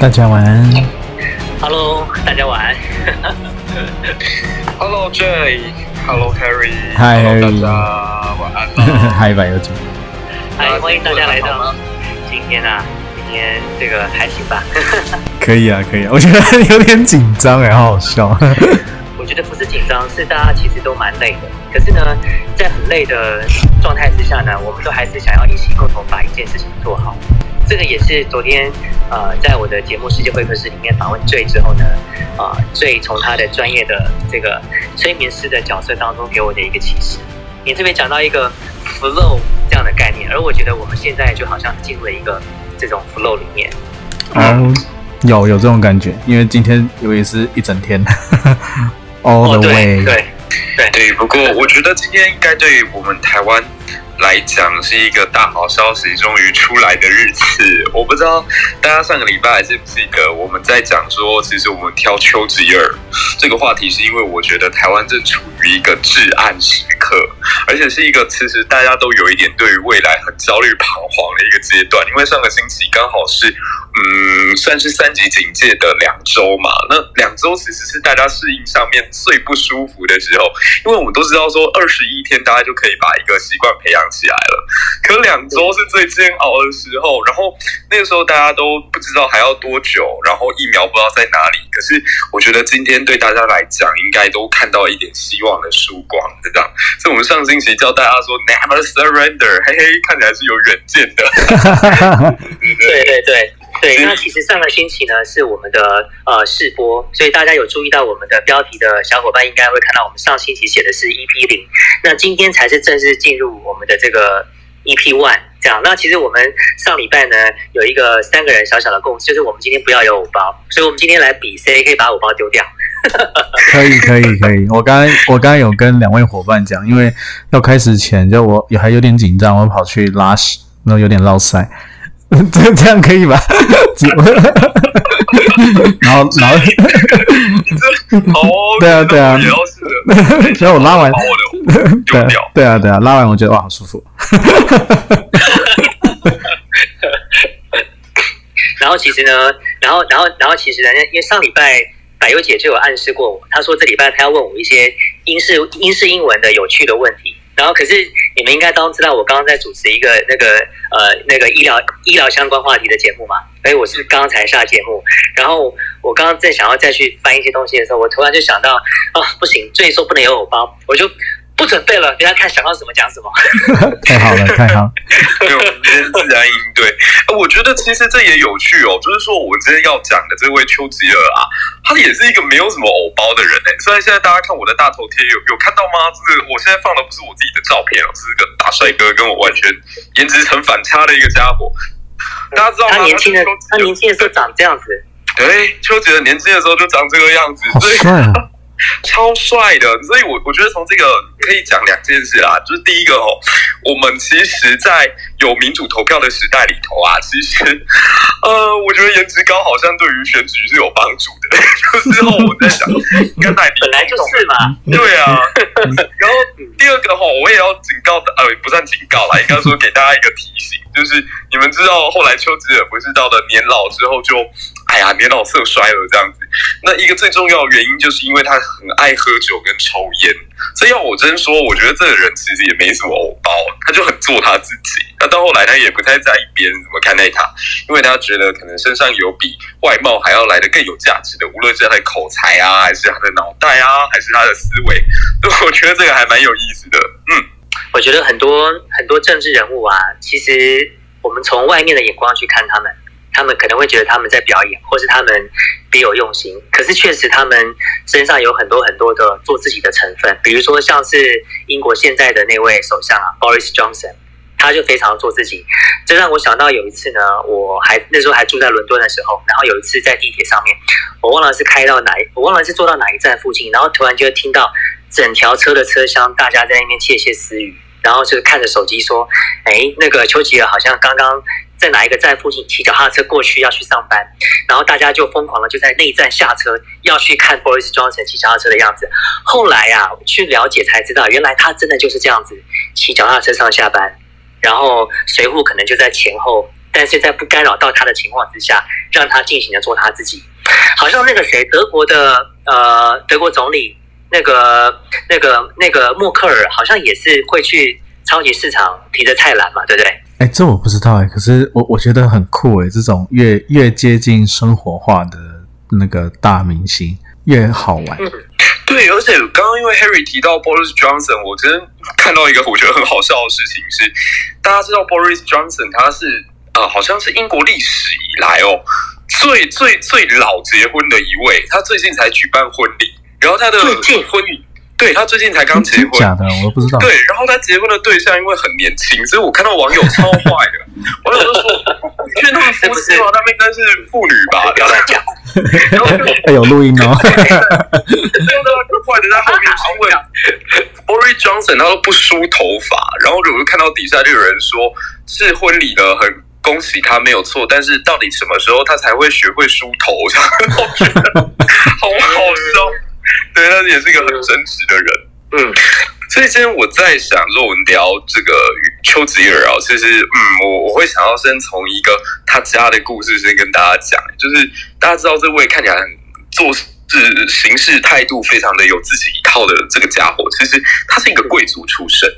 大家晚安。Hello，大家晚安。Hello Jay，Hello Harry，嗨 Hello，Harry 大家晚安啦。嗨，白有主。嗨，欢迎大家来到今天啊，今天这个还行吧？可以啊，可以啊，我觉得有点紧张哎，好好笑。我觉得不是紧张，是大家其实都蛮累的。可是呢，在很累的状态之下呢，我们都还是想要一起共同把一件事情做好。这个也是昨天呃，在我的节目《世界会客室》里面访问醉之后呢，啊、坠从他的专业的这个催眠师的角色当中给我的一个启示。你这边讲到一个 flow 这样的概念，而我觉得我们现在就好像进入了一个这种 flow 里面。哦，有有这种感觉，因为今天由于是一整天，all 哦，the 对 way。对对，对，不过我觉得今天应该对于我们台湾来讲是一个大好消息终于出来的日子。我不知道大家上个礼拜还记不记得我们在讲说，其实我们挑丘吉尔这个话题，是因为我觉得台湾正处于一个至暗时刻，而且是一个其实大家都有一点对于未来很焦虑彷徨的一个阶段。因为上个星期刚好是嗯，算是三级警戒的两周嘛，那两周其实是大家适应上面最不舒服的时候，因为我们都知道说二十一天大家就可以把一个习惯培养起来了，可两周是最煎熬的时候，然后那个时候大家都不知道还要多久，然后疫苗不知道在哪里，可是我觉得今天对大家来讲，应该都看到一点希望的曙光，这样。所以我们上星期教大家说 never surrender，嘿嘿，看起来是有远见的，对 对？对对那其实上个星期呢是我们的呃试播，所以大家有注意到我们的标题的小伙伴应该会看到我们上星期写的是 EP 零，那今天才是正式进入我们的这个 EP one。这样，那其实我们上礼拜呢有一个三个人小小的共识，就是我们今天不要有五包，所以我们今天来比谁可以把五包丢掉。可以，可以，可以。我刚刚我刚刚有跟两位伙伴讲，因为要开始前，就我也还有点紧张，我跑去拉屎，然后有点落塞。这这样可以吧？然后，然后，对啊对啊也要是的，然后我拉完对。对啊，对啊，拉完我觉得哇，好舒服。然后其实呢，然后然后然后其实呢，因为上礼拜百优姐就有暗示过我，她说这礼拜她要问我一些英式英式英文的有趣的问题。然后可是你们应该都知道，我刚刚在主持一个那个呃那个医疗医疗相关话题的节目嘛，所以我是刚刚才下节目。然后我刚刚在想要再去翻一些东西的时候，我突然就想到啊，不行，这一说不能有我包，我就不准备了，等一下看想到什么讲什么。太好了，太好了。对，我们今天自然应对。呃我觉得其实这也有趣哦，就是说我今天要讲的这位丘吉尔啊，他也是一个没有什么偶包的人哎。虽然现在大家看我的大头贴有有看到吗？就是我现在放的不是我自己的照片哦，是个大帅哥，跟我完全颜值成反差的一个家伙。大家知道吗？他年轻的他年轻的时候长这样子，对，丘吉尔年轻的时候就长这个样子，好帅啊！超帅的，所以我我觉得从这个可以讲两件事啦，就是第一个哦，我们其实，在有民主投票的时代里头啊，其实呃，我觉得颜值高好像对于选举是有帮助的。就是后我在想，刚才你本来就是嘛。对啊，然后第二个哈，我也要警告的，呃，不算警告啦，应该说给大家一个提醒，就是你们知道后来丘吉尔不是到了年老之后就，哎呀，年老色衰了这样子。那一个最重要的原因，就是因为他很爱喝酒跟抽烟。所以要我真说，我觉得这个人其实也没什么欧包，他就很做他自己。那到后来，他也不太在意别人怎么看待他，因为他觉得可能身上有比外貌还要来的更有价值的，无论是他的口才啊，还是他的脑袋啊，还是他的思维，我觉得这个还蛮有意思的。嗯，我觉得很多很多政治人物啊，其实我们从外面的眼光去看他们，他们可能会觉得他们在表演，或是他们别有用心。可是确实他们身上有很多很多的做自己的成分，比如说像是英国现在的那位首相啊，Boris Johnson。他就非常做自己，这让我想到有一次呢，我还那时候还住在伦敦的时候，然后有一次在地铁上面，我忘了是开到哪，我忘了是坐到哪一站附近，然后突然就听到整条车的车厢大家在那边窃窃私语，然后就是看着手机说，哎，那个丘吉尔好像刚刚在哪一个站附近骑脚踏车过去要去上班，然后大家就疯狂的就在那一站下车要去看 Boris Johnson 骑脚踏车的样子。后来呀、去了解才知道，原来他真的就是这样子骑脚踏车上下班，然后随扈可能就在前后但是在不干扰到他的情况之下，让他尽情的做他自己。好像那个谁，德国的呃德国总理那个那个那个默克尔，好像也是会去超级市场提着菜篮嘛，对不对？哎，这我不知道哎，可是我我觉得很酷哎，这种越越接近生活化的那个大明星越好玩。对，而且刚刚因为 Harry 提到 Boris Johnson，我真看到一个我觉得很好笑的事情是，大家知道 Boris Johnson 他是呃好像是英国历史以来哦最最最老结婚的一位，他最近才举办婚礼，然后他的婚礼。对他最近才刚结婚，假的我都不知道。对，然后他结婚的对象因为很年轻，所以我看到网友超坏的，网友都说，因为他们夫妻嘛，他们应该是妇女吧？不要再讲。然后还有录音哦。对的，坏的在后面是因为 Boris Johnson 他都不梳头发，然后我就看到底下就有人说是婚礼的很恭喜他没有错，但是到底什么时候他才会学会梳头？我觉得好好笑。对，他也是一个很真实的人。嗯，所以今天我在想，说我们聊这个丘吉尔啊，其实，嗯，我我会想要先从一个他家的故事先跟大家讲，就是大家知道这位看起来很做事行事态度非常的有自己一套的这个家伙，其实他是一个贵族出身，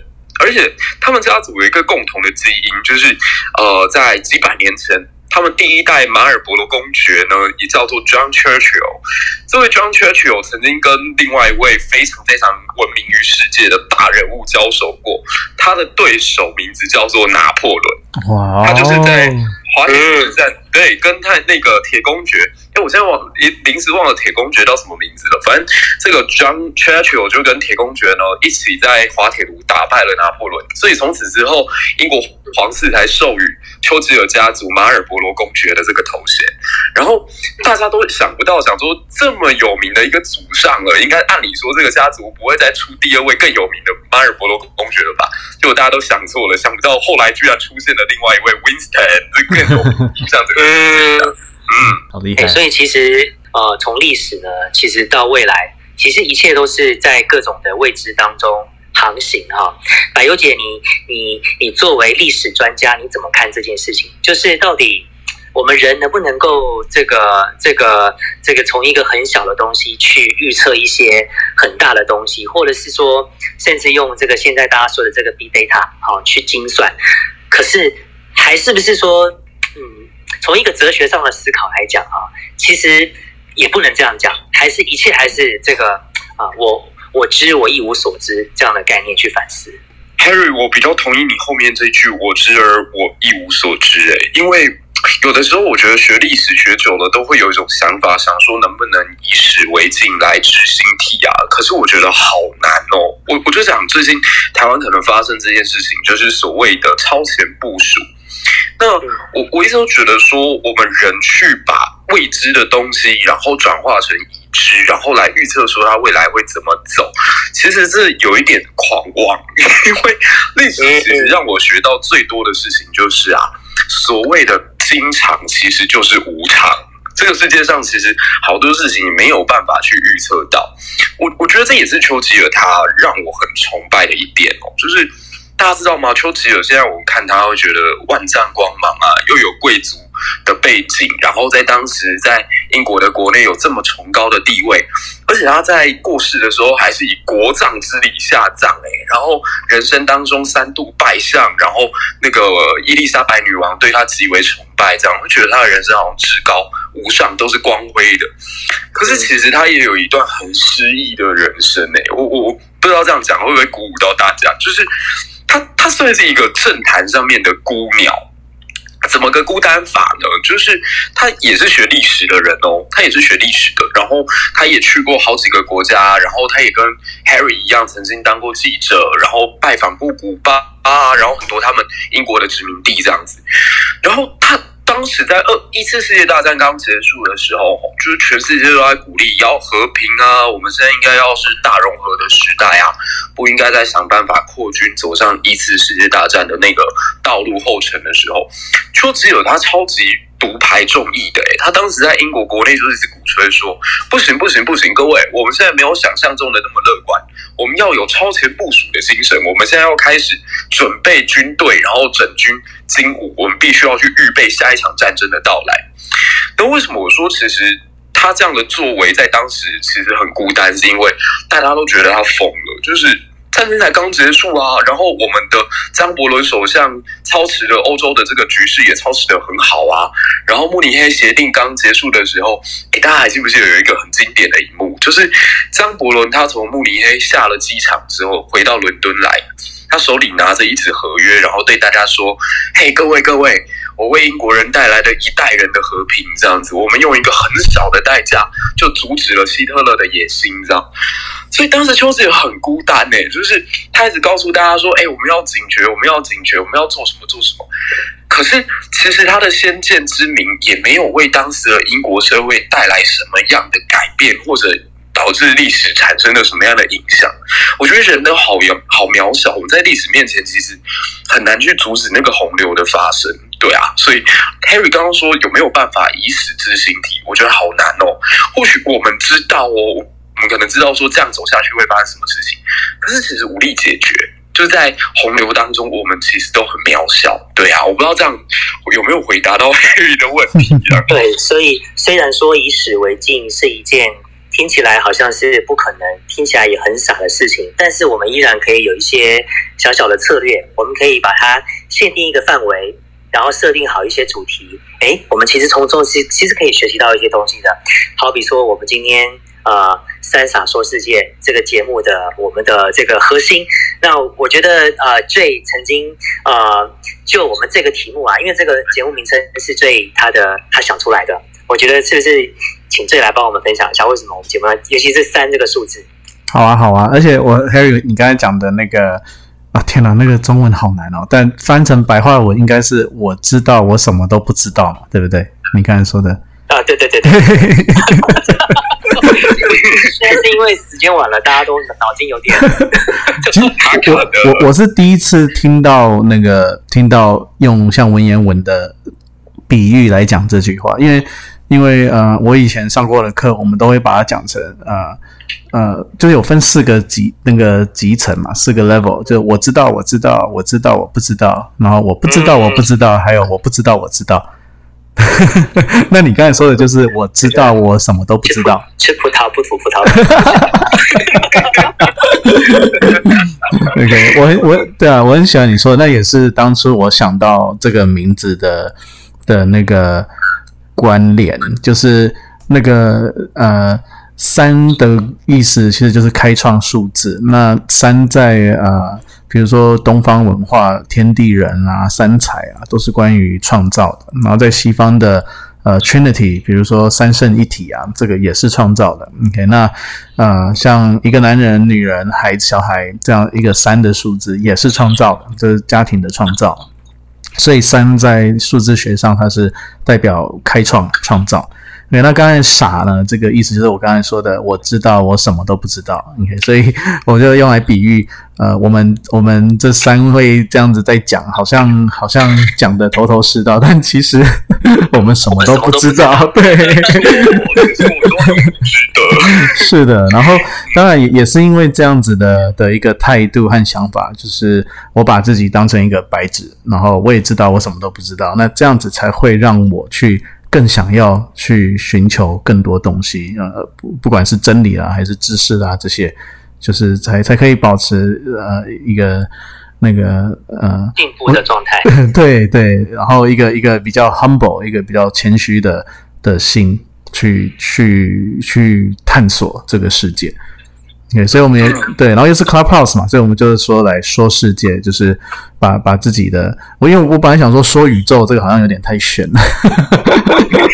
而且他们家族有一个共同的基因，就是呃，在几百年前。他们第一代马尔伯罗公爵呢，也叫做 John Churchill。这位 John Churchill 曾经跟另外一位非常非常闻名于世界的大人物交手过，他的对手名字叫做拿破仑。哇，他就是在。华铁之战，对，跟他那个铁公爵，哎，我现在忘临临时忘了铁公爵叫什么名字了。反正这个 John Churchill 就跟铁公爵呢一起在滑铁卢打败了拿破仑，所以从此之后，英国皇室才授予丘吉尔家族马尔伯罗公爵的这个头衔。然后大家都想不到，想说这么有名的一个祖上了，应该按理说这个家族不会再出第二位更有名的马尔伯罗公爵了吧？结果大家都想错了，想不到后来居然出现了另外一位 Winston。这样子，嗯嗯，好厉害。所以其实呃，从历史呢，其实到未来，其实一切都是在各种的未知当中航行哈。柏优姐，你你你作为历史专家，你怎么看这件事情？就是到底我们人能不能够这个这个这个从一个很小的东西去预测一些很大的东西，或者是说，甚至用这个现在大家说的这个 big data 好去精算，可是还是不是说？从一个哲学上的思考来讲啊，其实也不能这样讲，还是一切还是这个啊，我我知我一无所知这样的概念去反思。Harry，我比较同意你后面这句“我知而我一无所知”哎，因为有的时候我觉得学历史学久了，都会有一种想法，想说能不能以史为镜来知兴替啊？可是我觉得好难哦。我我就想，最近台湾可能发生这件事情，就是所谓的超前部署。那我我一直都觉得说，我们人去把未知的东西，然后转化成已知，然后来预测说它未来会怎么走，其实是有一点狂妄。因为历史其实让我学到最多的事情就是啊，所谓的经常其实就是无常。这个世界上其实好多事情你没有办法去预测到。我我觉得这也是丘吉尔他让我很崇拜的一点哦，就是。大家知道吗？丘吉尔现在我们看他会觉得万丈光芒啊，又有贵族的背景，然后在当时在英国的国内有这么崇高的地位，而且他在过世的时候还是以国葬之礼下葬哎，然后人生当中三度拜相，然后那个伊丽莎白女王对他极为崇拜，这样会觉得他的人生好像至高无上，都是光辉的。可是其实他也有一段很失意的人生哎，我我不知道这样讲会不会鼓舞到大家，就是。他他算是一个政坛上面的孤鸟，怎么个孤单法呢？就是他也是学历史的人哦，他也是学历史的，然后他也去过好几个国家，然后他也跟 Harry 一样，曾经当过记者，然后拜访过古巴啊，然后很多他们英国的殖民地这样子，然后他。当时在二一次世界大战刚结束的时候，就是全世界都在鼓励要和平啊，我们现在应该要是大融合的时代啊，不应该再想办法扩军走上一次世界大战的那个道路后尘的时候，丘吉尔他超级独排众议的，诶，他当时在英国国内就是一直鼓吹说，不行不行不行，各位，我们现在没有想象中的那么乐观，我们要有超前部署的精神，我们现在要开始准备军队，然后整军精武，我们必须要去预备下一场战争的到来。那为什么我说其实他这样的作为在当时其实很孤单，是因为大家都觉得他疯了，就是。战争才刚结束啊，然后我们的张伯伦首相操持了欧洲的这个局势也操持的很好啊。然后慕尼黑协定刚结束的时候，哎，大家还记不记得有一个很经典的一幕，就是张伯伦他从慕尼黑下了机场之后回到伦敦来，他手里拿着一纸合约，然后对大家说：“嘿，各位各位，我为英国人带来了一代人的和平，这样子，我们用一个很小的代价就阻止了希特勒的野心，这样。”所以当时丘吉尔很孤单呢，就是他一直告诉大家说：“哎，我们要警觉，我们要警觉，我们要做什么做什么。”可是其实他的先见之明也没有为当时的英国社会带来什么样的改变，或者导致历史产生了什么样的影响。我觉得人都好渺好渺小，我们在历史面前其实很难去阻止那个洪流的发生。对啊，所以 Harry 刚刚说有没有办法以死之心体？我觉得好难哦。或许我们知道哦。我们可能知道说这样走下去会发生什么事情，可是其实无力解决。就在洪流当中，我们其实都很渺小。对啊，我不知道这样有没有回答到黑鱼的问题。对，所以虽然说以史为镜是一件听起来好像是不可能、听起来也很傻的事情，但是我们依然可以有一些小小的策略。我们可以把它限定一个范围，然后设定好一些主题。哎，我们其实从中是其实可以学习到一些东西的。好比说，我们今天。呃，三傻说世界这个节目的我们的这个核心，那我觉得呃最曾经呃，就我们这个题目啊，因为这个节目名称是最他的他想出来的，我觉得是不是请最来帮我们分享一下为什么我们节目，尤其是三这个数字？好啊，好啊，而且我 Harry，你刚才讲的那个啊，天哪，那个中文好难哦，但翻成白话文应该是我知道我什么都不知道嘛，对不对？你刚才说的啊，对对对对。现在是因为时间晚了，大家都脑筋有点。我我我是第一次听到那个听到用像文言文的比喻来讲这句话，因为因为呃，我以前上过的课，我们都会把它讲成呃呃，就有分四个级那个级层嘛，四个 level，就我知道我知道我知道我不知道，然后我不知道我不知道，还有我不知道我知道。那你刚才说的就是我知道我什么都不知道，吃葡萄不吐葡萄。OK，我我对啊，我很喜欢你说，那也是当初我想到这个名字的的那个关联，就是那个呃三的意思其实就是开创数字，那三在呃。比如说东方文化，天地人啊，三才啊，都是关于创造的。然后在西方的呃 Trinity，比如说三圣一体啊，这个也是创造的。OK，那呃像一个男人、女人、孩子、小孩这样一个三的数字也是创造的，这是家庭的创造。所以三在数字学上它是代表开创、创造。那刚才傻呢？这个意思就是我刚才说的，我知道我什么都不知道。OK，所以我就用来比喻，呃，我们我们这三位这样子在讲，好像好像讲的头头是道，但其实 我们什么都不知道。对，是的。然后当然也也是因为这样子的的一个态度和想法，就是我把自己当成一个白纸，然后我也知道我什么都不知道。那这样子才会让我去。更想要去寻求更多东西，呃，不不管是真理啊，还是知识啊，这些，就是才才可以保持呃一个那个呃进步的状态。对对，然后一个一个比较 humble，一个比较谦虚的的心，去去去探索这个世界。对，所以我们也对，然后又是 Clubhouse 嘛，所以我们就是说来说世界，就是把把自己的，我因为我本来想说说宇宙，这个好像有点太玄了，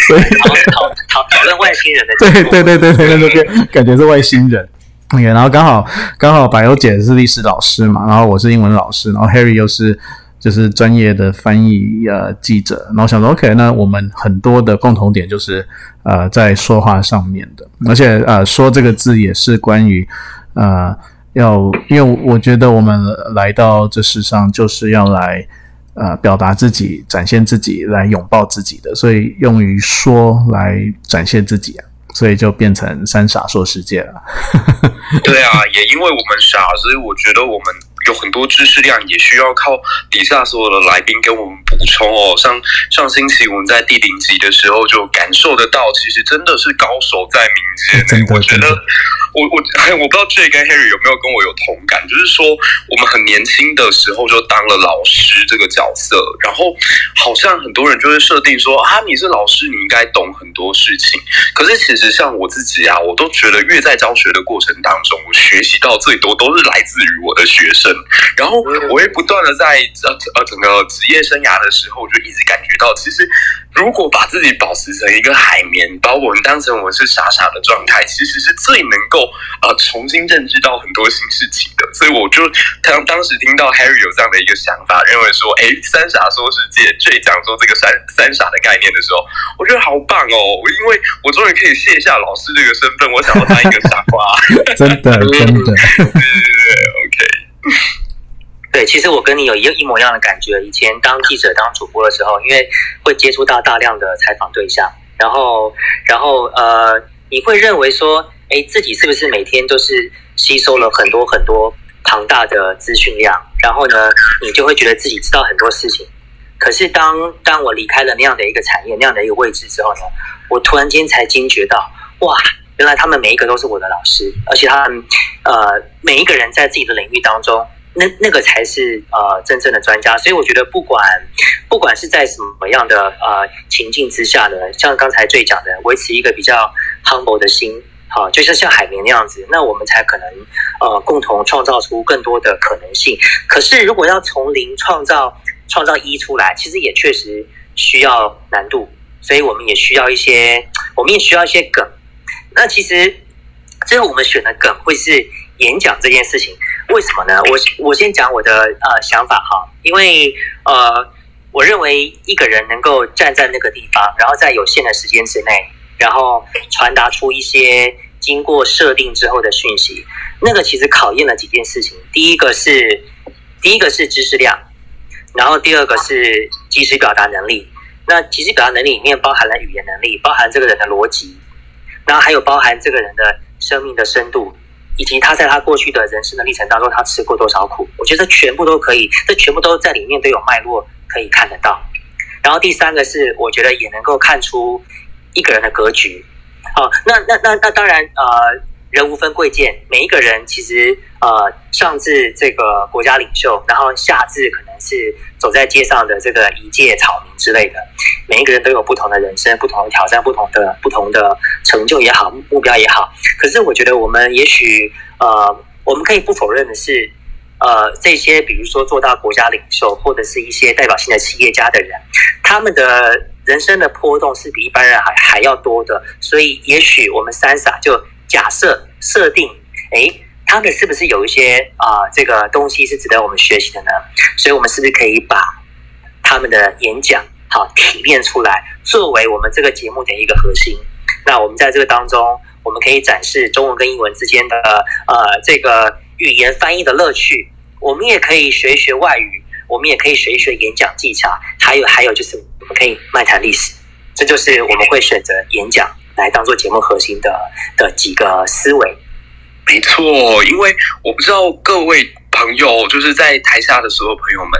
所以讨讨讨讨论外星人的，对对对对对那边，感觉是外星人。OK，然后刚好刚好柏油姐是历史老师嘛，然后我是英文老师，然后 Harry 又是。就是专业的翻译呃记者，然后想说 OK，那我们很多的共同点就是呃在说话上面的，而且呃说这个字也是关于呃要，因为我觉得我们来到这世上就是要来呃表达自己、展现自己、来拥抱自己的，所以用于说来展现自己啊，所以就变成三傻说世界了。对啊，也因为我们傻，所以我觉得我们。有很多知识量也需要靠底下所有的来宾跟我们补充哦。像上星期我们在第零集的时候就感受得到，其实真的是高手在民间。我觉得，我我我不知道 J 跟 Harry 有没有跟我有同感，就是说我们很年轻的时候就当了老师这个角色，然后好像很多人就会设定说啊，你是老师，你应该懂很多事情。可是其实像我自己啊，我都觉得越在教学的过程当中，我学习到最多都是来自于我的学生。然后我会不断的在呃呃整个职业生涯的时候，我就一直感觉到，其实如果把自己保持成一个海绵，把我们当成我们是傻傻的状态，其实是最能够呃重新认知到很多新事情的。所以我就当当时听到 Harry 有这样的一个想法，认为说，哎，三傻说世界，最讲说这个三三傻的概念的时候，我觉得好棒哦！因为我终于可以卸下老师这个身份，我想要当一个傻瓜，真 的真的，对对对，OK。对，其实我跟你有一一模一样的感觉。以前当记者、当主播的时候，因为会接触到大量的采访对象，然后，然后，呃，你会认为说，哎，自己是不是每天都是吸收了很多很多庞大的资讯量？然后呢，你就会觉得自己知道很多事情。可是当当我离开了那样的一个产业、那样的一个位置之后呢，我突然间才惊觉到，哇！原来他们每一个都是我的老师，而且他们呃每一个人在自己的领域当中，那那个才是呃真正的专家。所以我觉得不管不管是在什么样的呃情境之下呢，像刚才最讲的，维持一个比较 humble 的心，好，就像像海绵那样子，那我们才可能呃共同创造出更多的可能性。可是如果要从零创造创造一出来，其实也确实需要难度，所以我们也需要一些，我们也需要一些梗。那其实最后我们选的梗会是演讲这件事情，为什么呢？我我先讲我的呃想法哈，因为呃，我认为一个人能够站在那个地方，然后在有限的时间之内，然后传达出一些经过设定之后的讯息，那个其实考验了几件事情。第一个是第一个是知识量，然后第二个是即时表达能力。那即时表达能力里面包含了语言能力，包含这个人的逻辑。然后还有包含这个人的生命的深度，以及他在他过去的人生的历程当中，他吃过多少苦，我觉得全部都可以，这全部都在里面都有脉络可以看得到。然后第三个是，我觉得也能够看出一个人的格局。好，那那那那当然，呃，人无分贵贱，每一个人其实呃上至这个国家领袖，然后下至可能是。走在街上的这个一介草民之类的，每一个人都有不同的人生、不同的挑战、不同的不同的成就也好、目标也好。可是我觉得，我们也许呃，我们可以不否认的是，呃，这些比如说做到国家领袖或者是一些代表性的企业家的人，他们的人生的波动是比一般人还还要多的。所以，也许我们三傻就假设设定，哎。他们是不是有一些啊，这个东西是值得我们学习的呢？所以，我们是不是可以把他们的演讲好提炼出来，作为我们这个节目的一个核心？那我们在这个当中，我们可以展示中文跟英文之间的呃这个语言翻译的乐趣。我们也可以学一学外语，我们也可以学一学演讲技巧。还有，还有就是我们可以漫谈历史。这就是我们会选择演讲来当做节目核心的的几个思维。没错，因为我不知道各位朋友就是在台下的所有朋友们，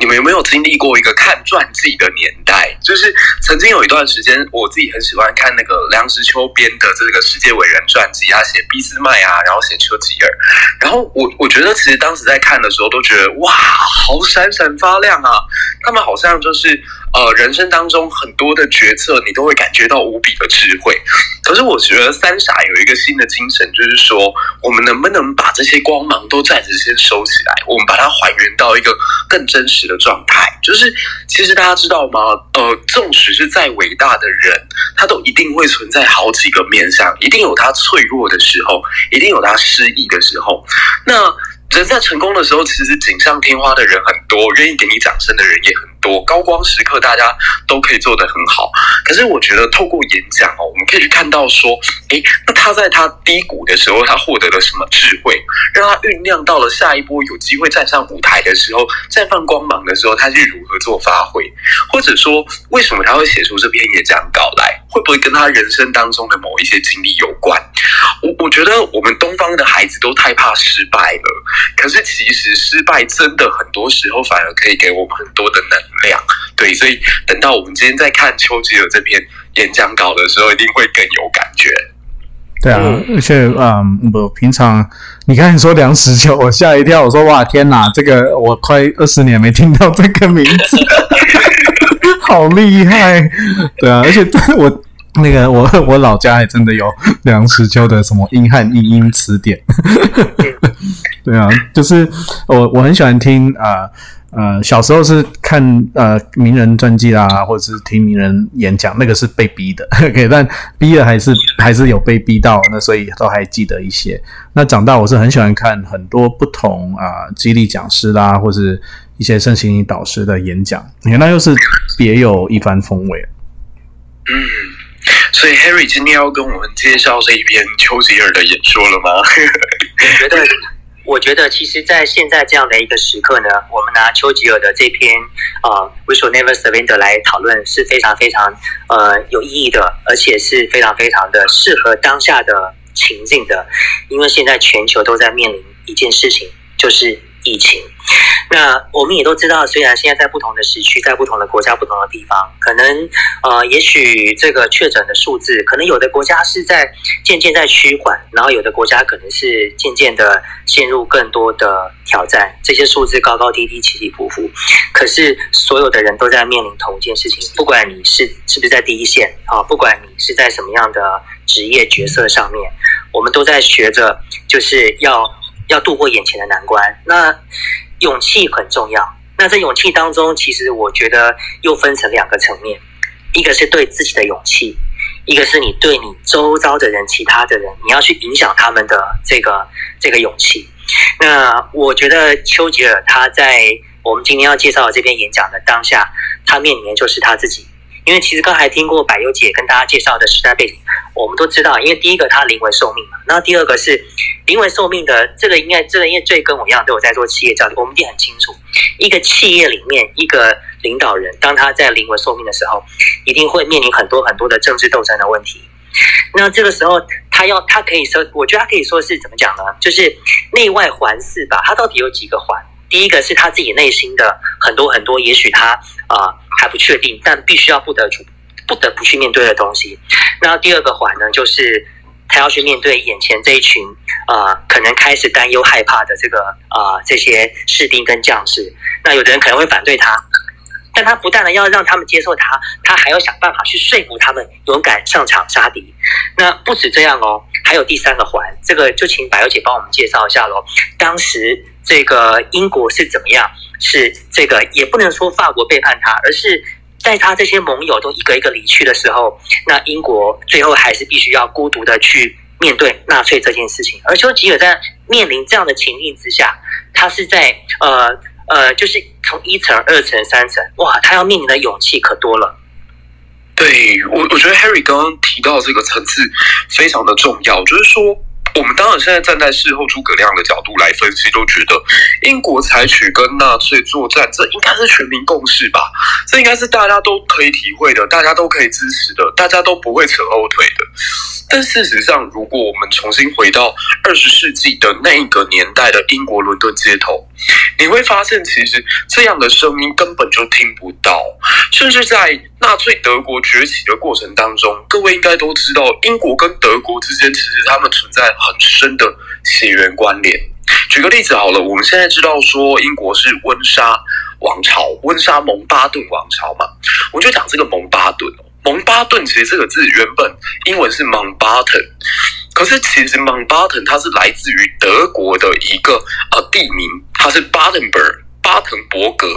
你们有没有经历过一个看传记的年代？就是曾经有一段时间，我自己很喜欢看那个梁实秋编的这个世界伟人传记，他写俾斯麦啊，然后写丘吉尔，然后我我觉得其实当时在看的时候都觉得哇，好闪闪发亮啊！他们好像就是。呃，人生当中很多的决策，你都会感觉到无比的智慧。可是我觉得三傻有一个新的精神，就是说，我们能不能把这些光芒都暂时先收起来，我们把它还原到一个更真实的状态。就是，其实大家知道吗？呃，纵使是再伟大的人，他都一定会存在好几个面相，一定有他脆弱的时候，一定有他失意的时候。那人在成功的时候，其实锦上添花的人很多，愿意给你掌声的人也很多，高光时刻大家都可以做得很好。可是我觉得透过演讲哦，我们可以去看到说，诶，那他在他低谷的时候，他获得了什么智慧，让他酝酿到了下一波有机会站上舞台的时候，绽放光芒的时候，他是如何做发挥，或者说为什么他会写出这篇演讲稿来，会不会跟他人生当中的某一些经历有关？我我觉得我们东方的孩子都太怕失败了。可是，其实失败真的很多时候反而可以给我们很多的能量，对。所以，等到我们今天在看丘吉尔这篇演讲稿的时候，一定会更有感觉。对啊，而且，嗯，我平常你看你说梁实秋，我吓一跳，我说哇，天哪，这个我快二十年没听到这个名字，好厉害。对啊，而且我。那个我我老家还真的有梁实秋的什么英汉英音词典，对啊，就是我我很喜欢听啊呃小时候是看呃名人传记啦，或者是听名人演讲，那个是被逼的，OK，但逼了还是还是有被逼到，那所以都还记得一些。那长大我是很喜欢看很多不同啊激励讲师啦，或是一些身心灵导师的演讲，你看那又是别有一番风味，嗯。所以，Harry 今天要跟我们介绍这一篇丘吉尔的演说了吗？你觉得，我觉得，其实，在现在这样的一个时刻呢，我们拿丘吉尔的这篇啊，We shall never surrender 来讨论是非常非常呃有意义的，而且是非常非常的适合当下的情境的，因为现在全球都在面临一件事情，就是疫情。那我们也都知道，虽然现在在不同的时区，在不同的国家、不同的地方，可能呃，也许这个确诊的数字，可能有的国家是在渐渐在趋缓，然后有的国家可能是渐渐的陷入更多的挑战。这些数字高高低低、起起伏伏，可是所有的人都在面临同一件事情，不管你是是不是在第一线啊，不管你是在什么样的职业角色上面，我们都在学着，就是要要度过眼前的难关。那勇气很重要。那在勇气当中，其实我觉得又分成两个层面，一个是对自己的勇气，一个是你对你周遭的人、其他的人，你要去影响他们的这个这个勇气。那我觉得丘吉尔他在我们今天要介绍的这篇演讲的当下，他面临的就是他自己。因为其实刚才听过百优姐跟大家介绍的时代背景，我们都知道，因为第一个他临危受命嘛，然后第二个是临危受命的这个应该这个因为最跟我一样都有在做企业教育，我们一定很清楚，一个企业里面一个领导人，当他在临危受命的时候，一定会面临很多很多的政治斗争的问题。那这个时候他要他可以说，我觉得他可以说是怎么讲呢？就是内外环视吧。他到底有几个环？第一个是他自己内心的很多很多，也许他啊还不确定，但必须要不得主不得不去面对的东西。那第二个环呢，就是他要去面对眼前这一群啊，可能开始担忧害怕的这个啊这些士兵跟将士。那有的人可能会反对他，但他不但呢要让他们接受他，他还要想办法去说服他们勇敢上场杀敌。那不止这样哦，还有第三个环，这个就请百优姐帮我们介绍一下喽。当时。这个英国是怎么样？是这个也不能说法国背叛他，而是在他这些盟友都一个一个离去的时候，那英国最后还是必须要孤独的去面对纳粹这件事情。而丘吉尔在面临这样的情境之下，他是在呃呃，就是从一层、二层、三层，哇，他要面临的勇气可多了。对我，我觉得 Harry 刚刚提到这个层次非常的重要，就是说。我们当然现在站在事后诸葛亮的角度来分析，都觉得英国采取跟纳粹作战，这应该是全民共识吧？这应该是大家都可以体会的，大家都可以支持的，大家都不会扯后腿的。但事实上，如果我们重新回到二十世纪的那一个年代的英国伦敦街头，你会发现，其实这样的声音根本就听不到。甚至在纳粹德国崛起的过程当中，各位应该都知道，英国跟德国之间其实他们存在很深的血缘关联。举个例子好了，我们现在知道说英国是温莎王朝，温莎蒙巴顿王朝嘛，我们就讲这个蒙巴顿。蒙巴顿其实这个字原本英文是 Mountbatten，可是其实 Mountbatten 它是来自于德国的一个呃地名，它是 Battenberg 巴滕伯格。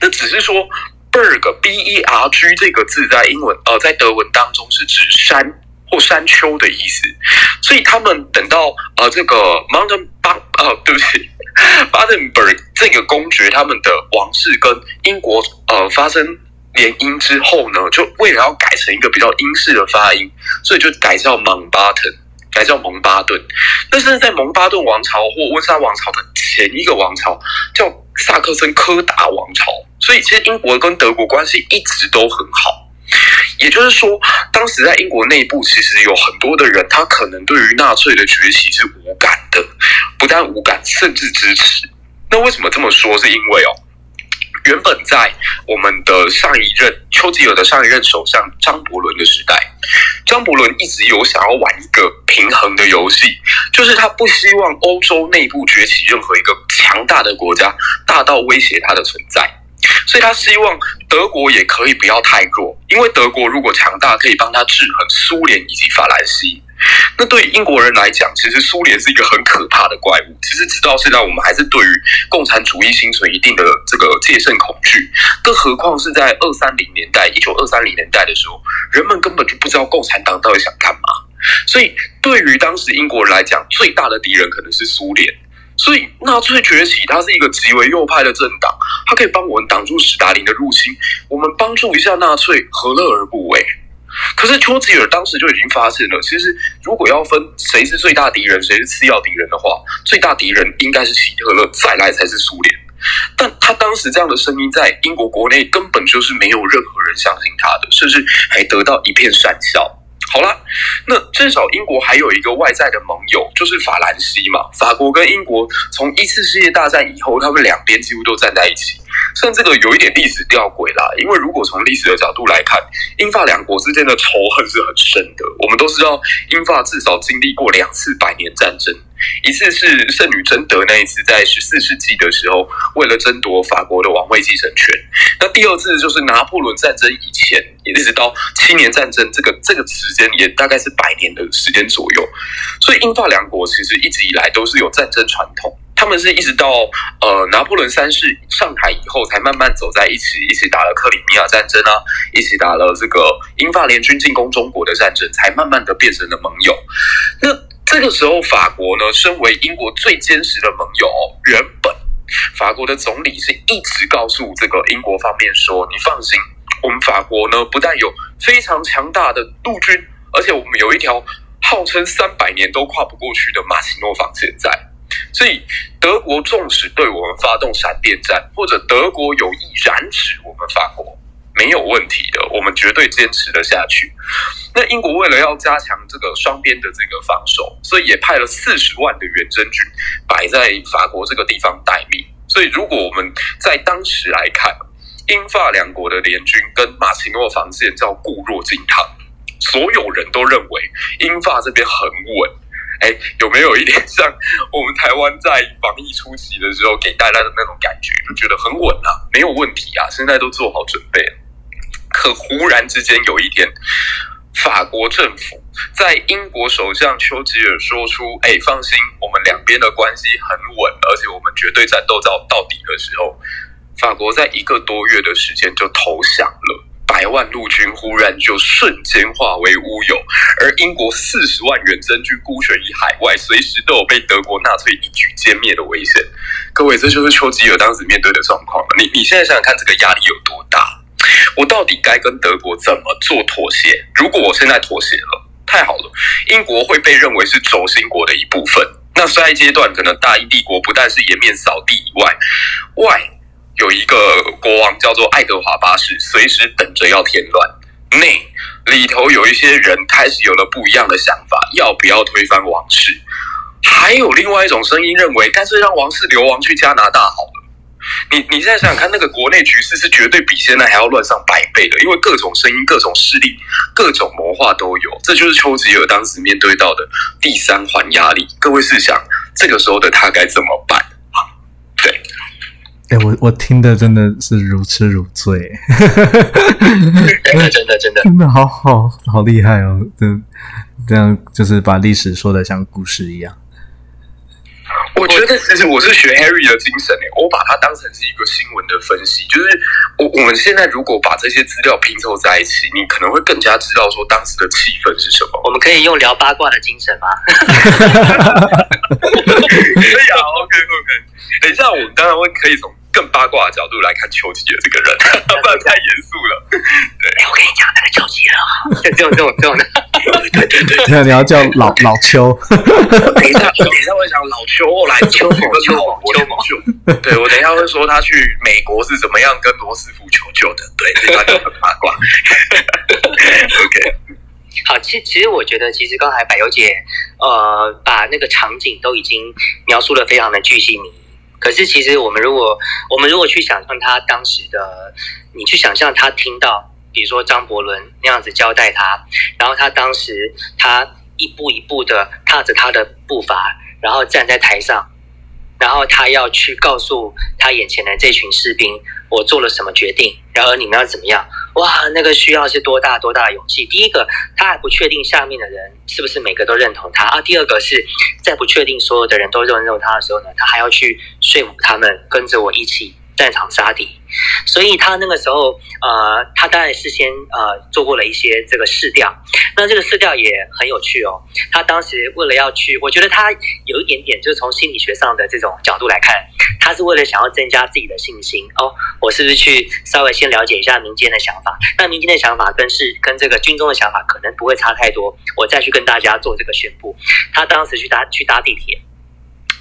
那只是说 Berg B E R G 这个字在英文呃在德文当中是指山或山丘的意思，所以他们等到呃这个 Mountain 巴呃，对不起，巴登堡这个公爵他们的王室跟英国呃发生联姻之后呢，就为了要改成一个比较英式的发音，所以就改叫蒙巴顿，改叫蒙巴顿。但是在蒙巴顿王朝或温莎王朝的前一个王朝叫萨克森科达王朝，所以其实英国跟德国关系一直都很好。也就是说，当时在英国内部，其实有很多的人，他可能对于纳粹的崛起是无感的，不但无感，甚至支持。那为什么这么说？是因为哦，原本在我们的上一任丘吉尔的上一任首相张伯伦的时代，张伯伦一直有想要玩一个平衡的游戏，就是他不希望欧洲内部崛起任何一个强大的国家，大到威胁他的存在。所以他希望德国也可以不要太弱，因为德国如果强大，可以帮他制衡苏联以及法兰西。那对英国人来讲，其实苏联是一个很可怕的怪物。其实直到现在，我们还是对于共产主义心存一定的这个戒慎恐惧。更何况是在二三零年代，一九二三零年代的时候，人们根本就不知道共产党到底想干嘛。所以对于当时英国人来讲，最大的敌人可能是苏联。所以纳粹崛起，它是一个极为右派的政党，它可以帮我们挡住史达林的入侵。我们帮助一下纳粹，何乐而不为？可是丘吉尔当时就已经发现了，其实如果要分谁是最大敌人，谁是次要敌人的话，最大敌人应该是希特勒，再来才是苏联。但他当时这样的声音在英国国内根本就是没有任何人相信他的，甚至还得到一片讪笑。好啦，那至少英国还有一个外在的盟友，就是法兰西嘛。法国跟英国从一次世界大战以后，他们两边几乎都站在一起。虽然这个有一点历史吊诡啦，因为如果从历史的角度来看，英法两国之间的仇恨是很深的。我们都知道，英法至少经历过两次百年战争。一次是圣女贞德那一次，在十四世纪的时候，为了争夺法国的王位继承权。那第二次就是拿破仑战争以前，也一直到七年战争这个这个时间，也大概是百年的时间左右。所以英法两国其实一直以来都是有战争传统。他们是一直到呃拿破仑三世上台以后，才慢慢走在一起，一起打了克里米亚战争啊，一起打了这个英法联军进攻中国的战争，才慢慢的变成了盟友。那。这个时候，法国呢，身为英国最坚实的盟友，原本法国的总理是一直告诉这个英国方面说：“你放心，我们法国呢，不但有非常强大的陆军，而且我们有一条号称三百年都跨不过去的马奇诺防线在。所以，德国纵使对我们发动闪电战，或者德国有意染指我们法国。”没有问题的，我们绝对坚持的下去。那英国为了要加强这个双边的这个防守，所以也派了四十万的远征军摆在法国这个地方待命。所以如果我们在当时来看，英法两国的联军跟马奇诺防线叫固若金汤，所有人都认为英法这边很稳。哎，有没有一点像我们台湾在防疫初期的时候给大家的那种感觉，就觉得很稳啊，没有问题啊，现在都做好准备了。可忽然之间有一天，法国政府在英国首相丘吉尔说出“哎，放心，我们两边的关系很稳，而且我们绝对战斗到到底”的时候，法国在一个多月的时间就投降了。百万陆军忽然就瞬间化为乌有，而英国四十万远征军孤悬于海外，随时都有被德国纳粹一举歼灭的危险。各位，这就是丘吉尔当时面对的状况。你你现在想想看，这个压力有多大？我到底该跟德国怎么做妥协？如果我现在妥协了，太好了，英国会被认为是轴心国的一部分。那下一阶段，可能大英帝国不但是颜面扫地以外，外。有一个国王叫做爱德华八世，随时等着要添乱。内里头有一些人开始有了不一样的想法，要不要推翻王室？还有另外一种声音认为，干脆让王室流亡去加拿大好。你你现在想想看，那个国内局势是绝对比现在还要乱上百倍的，因为各种声音、各种势力、各种谋划都有。这就是丘吉尔当时面对到的第三环压力。各位试想，这个时候的他该怎么办？对。哎，我我听的真的是如痴如醉，真的真的真的真的好好好厉害哦！这这样就是把历史说的像故事一样。我觉得其实我是学 Harry 的精神诶，我把它当成是一个新闻的分析。就是我我们现在如果把这些资料拼凑在一起，你可能会更加知道说当时的气氛是什么。我们可以用聊八卦的精神吗？可以啊。OK，OK 等一下，我们当然会可以从更八卦的角度来看丘吉尔这个人，不然太严肃了。哎，我跟你讲，那个丘吉尔这种这种这种的，对对对，那你要叫老老邱，等一下，等一下会讲老邱后来邱某邱某丘某某，对我等一下会说他去美国是怎么样跟罗斯福求救的，对，这段就很八卦。OK，好，其其实我觉得，其实刚才柏油姐呃把那个场景都已经描述的非常的具细。可是其实我们如果我们如果去想象他当时的，你去想象他听到，比如说张伯伦那样子交代他，然后他当时他一步一步的踏着他的步伐，然后站在台上，然后他要去告诉他眼前的这群士兵，我做了什么决定，然后你们要怎么样？哇，那个需要是多大多大的勇气！第一个，他还不确定下面的人是不是每个都认同他啊；第二个是在不确定所有的人都认同他的时候呢，他还要去说服他们跟着我一起战场杀敌。所以他那个时候，呃，他当然是先呃做过了一些这个试调。那这个试调也很有趣哦。他当时为了要去，我觉得他有一点点，就是从心理学上的这种角度来看，他是为了想要增加自己的信心哦。我是不是去稍微先了解一下民间的想法？那民间的想法跟是跟这个军中的想法可能不会差太多。我再去跟大家做这个宣布。他当时去搭去搭地铁。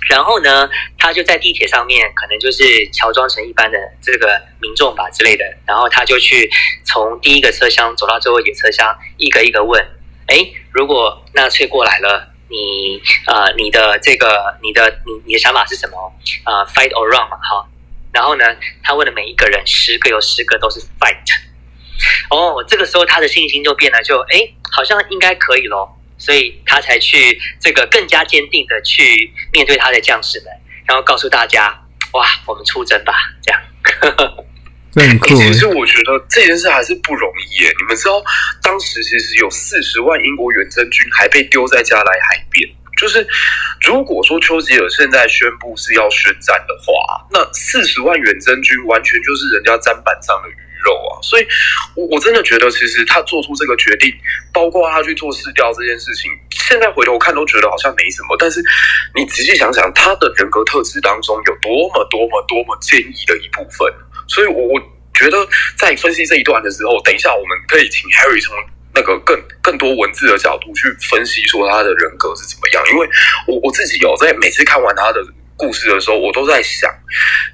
然后呢，他就在地铁上面，可能就是乔装成一般的这个民众吧之类的。然后他就去从第一个车厢走到最后一个车厢，一个一个问：哎，如果纳粹过来了，你呃，你的这个，你的你你的想法是什么？呃，fight or run 嘛，哈。然后呢，他问的每一个人，十个有十个都是 fight。哦，这个时候他的信心就变了，就哎，好像应该可以咯。所以他才去这个更加坚定的去面对他的将士们，然后告诉大家：哇，我们出征吧！这样，这很酷。其实我觉得这件事还是不容易耶。你们知道，当时其实有四十万英国远征军还被丢在加莱海边。就是如果说丘吉尔现在宣布是要宣战的话，那四十万远征军完全就是人家砧板上的鱼。肉啊，所以，我我真的觉得，其实他做出这个决定，包括他去做试调这件事情，现在回头看都觉得好像没什么。但是你仔细想想，他的人格特质当中有多么多么多么坚毅的一部分。所以，我我觉得在分析这一段的时候，等一下我们可以请 Harry 从那个更更多文字的角度去分析说他的人格是怎么样。因为我我自己有在每次看完他的。故事的时候，我都在想，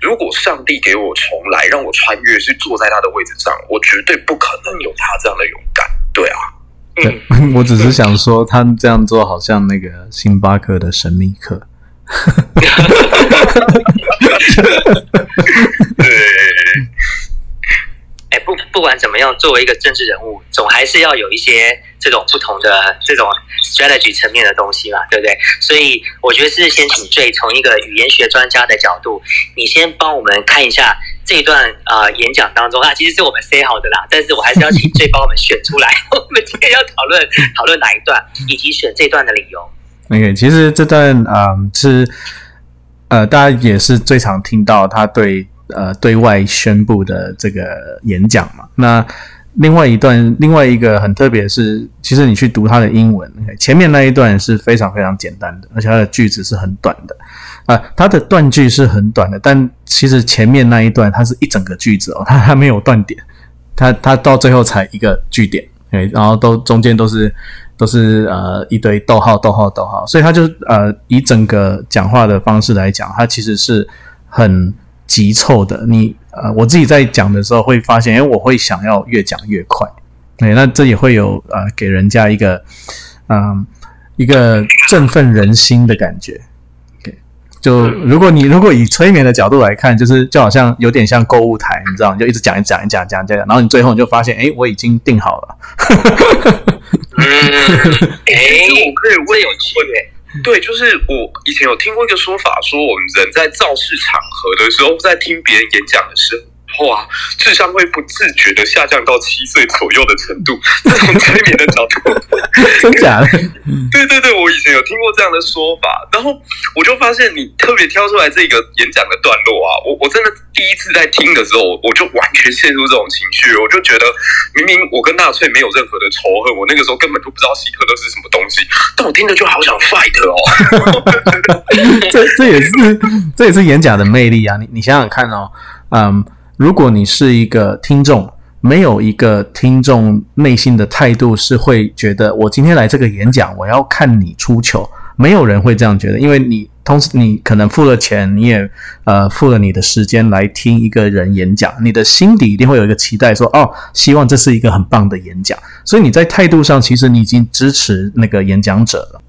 如果上帝给我重来，让我穿越，是坐在他的位置上，我绝对不可能有他这样的勇敢。对啊，嗯，我只是想说，他这样做好像那个星巴克的神秘客。对。哎，不，不管怎么样，作为一个政治人物，总还是要有一些这种不同的这种 strategy 层面的东西嘛，对不对？所以我觉得是先请最从一个语言学专家的角度，你先帮我们看一下这一段啊演讲当中啊，其实是我们 say 好的啦，但是我还是要请最帮我们选出来，我们今天要讨论讨论哪一段，以及选这段的理由。OK，其实这段啊是呃，大家也是最常听到他对。呃，对外宣布的这个演讲嘛，那另外一段，另外一个很特别是，其实你去读它的英文，前面那一段是非常非常简单的，而且它的句子是很短的啊，它的断句是很短的，但其实前面那一段它是一整个句子哦，它它 没有断点，它它到最后才一个句点，哎，然后都中间都是都是呃一堆逗号逗号逗号，所以它就呃以整个讲话的方式来讲，它其实是很。急凑的，你呃，我自己在讲的时候会发现，哎，我会想要越讲越快，对，那这也会有呃，给人家一个嗯，一个振奋人心的感觉。就如果你如果以催眠的角度来看，就是就好像有点像购物台，你知道，你就一直讲一讲一讲讲讲，然后你最后你就发现，哎，我已经定好了。嗯，哎，我可以问有趣哎。对，就是我以前有听过一个说法，说我们人在造势场合的时候，在听别人演讲的时候哇，智商会不自觉的下降到七岁左右的程度。这种催眠的角度，真假的？对对对，我以前有听过这样的说法，然后我就发现你特别挑出来这个演讲的段落啊，我我真的第一次在听的时候，我就完全陷入这种情绪，我就觉得明明我跟纳粹没有任何的仇恨，我那个时候根本就不知道希特勒是什么东西，但我听着就好想 fight 哦。这这也是这也是演讲的魅力啊！你你想想看哦，嗯，如果你是一个听众，没有一个听众内心的态度是会觉得我今天来这个演讲，我要看你出糗，没有人会这样觉得，因为你同时你可能付了钱，你也呃付了你的时间来听一个人演讲，你的心底一定会有一个期待，说哦，希望这是一个很棒的演讲，所以你在态度上其实你已经支持那个演讲者了。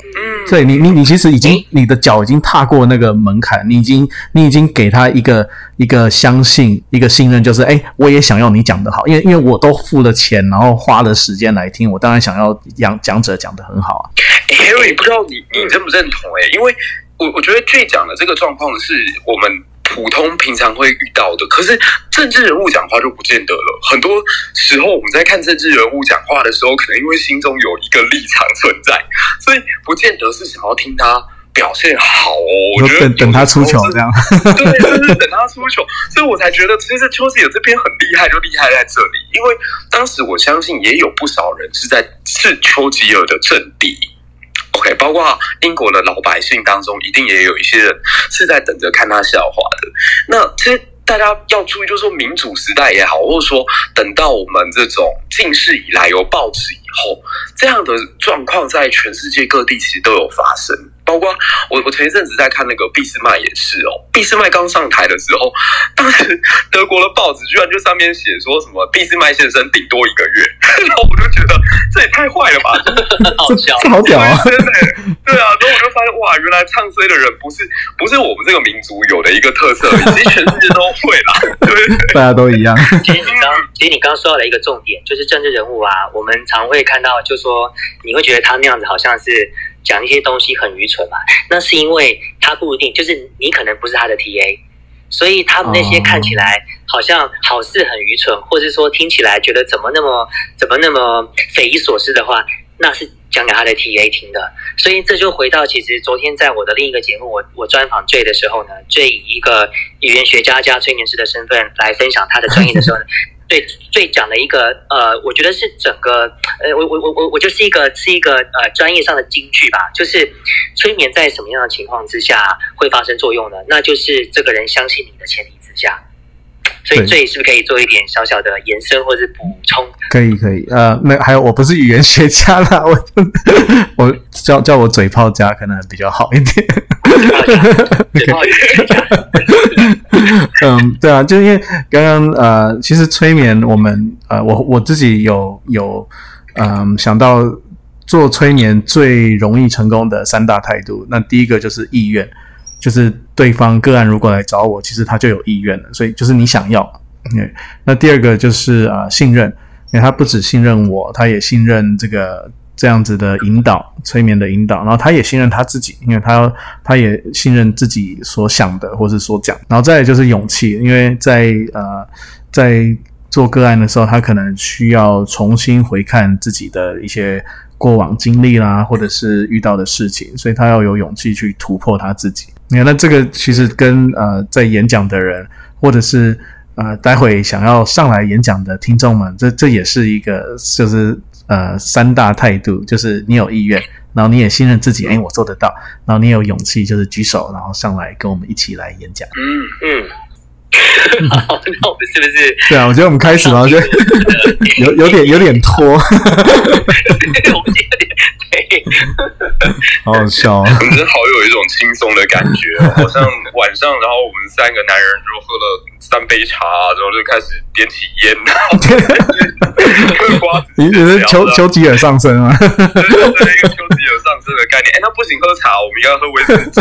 嗯，对你，你你其实已经你的脚已经踏过那个门槛，你已经你已经给他一个一个相信一个信任，就是哎，我也想要你讲的好，因为因为我都付了钱，然后花了时间来听，我当然想要讲讲者讲的很好啊。Harry，不知道你你认不认同、欸？因为我我觉得最讲的这个状况是我们普通平常会遇到的，可是政治人物讲话就不见得了。很多时候我们在看政治人物讲话的时候，可能因为心中有一个立场存在，所以不见得是想要听他表现好哦。我觉得等等他出糗这样，对，就是等他出糗，所以我才觉得其实丘吉尔这边很厉害，就厉害在这里，因为当时我相信也有不少人是在是丘吉尔的政敌。OK，包括英国的老百姓当中，一定也有一些人是在等着看他笑话的。那其实大家要注意，就是说民主时代也好，或者说等到我们这种近世以来有报纸以后，这样的状况在全世界各地其实都有发生。包括我，我前一阵子在看那个俾斯麦也是哦，俾斯麦刚上台的时候，当时德国的报纸居然就上面写说什么俾斯麦先生顶多一个月，然后我就觉得这也太坏了吧，很好笑。这好屌啊！对啊，然后我就发现哇，原来唱衰的人不是不是我们这个民族有的一个特色，其实全世界都会啦，对。大家都一样。其实你刚，其实你刚说到了一个重点，就是政治人物啊，我们常会看到，就说你会觉得他那样子好像是讲一些东西很愚蠢嘛，那是因为他不一定，就是你可能不是他的 TA，所以他们那些看起来好像好似很愚蠢，或者说听起来觉得怎么那么怎么那么匪夷所思的话，那是讲给他的 TA 听的。所以这就回到，其实昨天在我的另一个节目，我我专访 J 的时候呢，J 以一个语言学家加催眠师的身份来分享他的专业的时候呢，最最讲的一个呃，我觉得是整个呃，我我我我我就是一个是一个呃专业上的金句吧，就是催眠在什么样的情况之下会发生作用呢？那就是这个人相信你的前提之下。所以对这里是不是可以做一点小小的延伸或是补充？可以可以，呃，那还有我不是语言学家啦，我 我叫叫我嘴炮家可能比较好一点。嘴炮语言学家 嗯，对啊，就因为刚刚呃，其实催眠我们呃，我我自己有有嗯想到做催眠最容易成功的三大态度。那第一个就是意愿，就是对方个案如果来找我，其实他就有意愿了，所以就是你想要。嗯，那第二个就是啊、呃信任，因为他不只信任我，他也信任这个这样子的引导，催眠的引导，然后他也信任他自己，因为他他也信任自己所想的或是所讲，然后再来就是勇气，因为在呃在做个案的时候，他可能需要重新回看自己的一些过往经历啦，或者是遇到的事情，所以他要有勇气去突破他自己。你看，那这个其实跟呃在演讲的人，或者是呃待会想要上来演讲的听众们，这这也是一个就是呃三大态度，就是你有意愿，然后你也信任自己，哎，我做得到，然后你有勇气，就是举手，然后上来跟我们一起来演讲。嗯，嗯，好，那我们是不是？对啊，我觉得我们开始吧，我觉得 有有点有点拖，我们有点对，好好笑、哦。我们真的好有一种轻松的感觉，好像晚上，然后我们三个男人就喝了三杯茶，然后就开始点起烟，然后嗑瓜子，你你是丘丘吉尔上身啊？对对一个丘吉尔上身的概念。哎，那不行，喝茶，我们应该喝威士忌。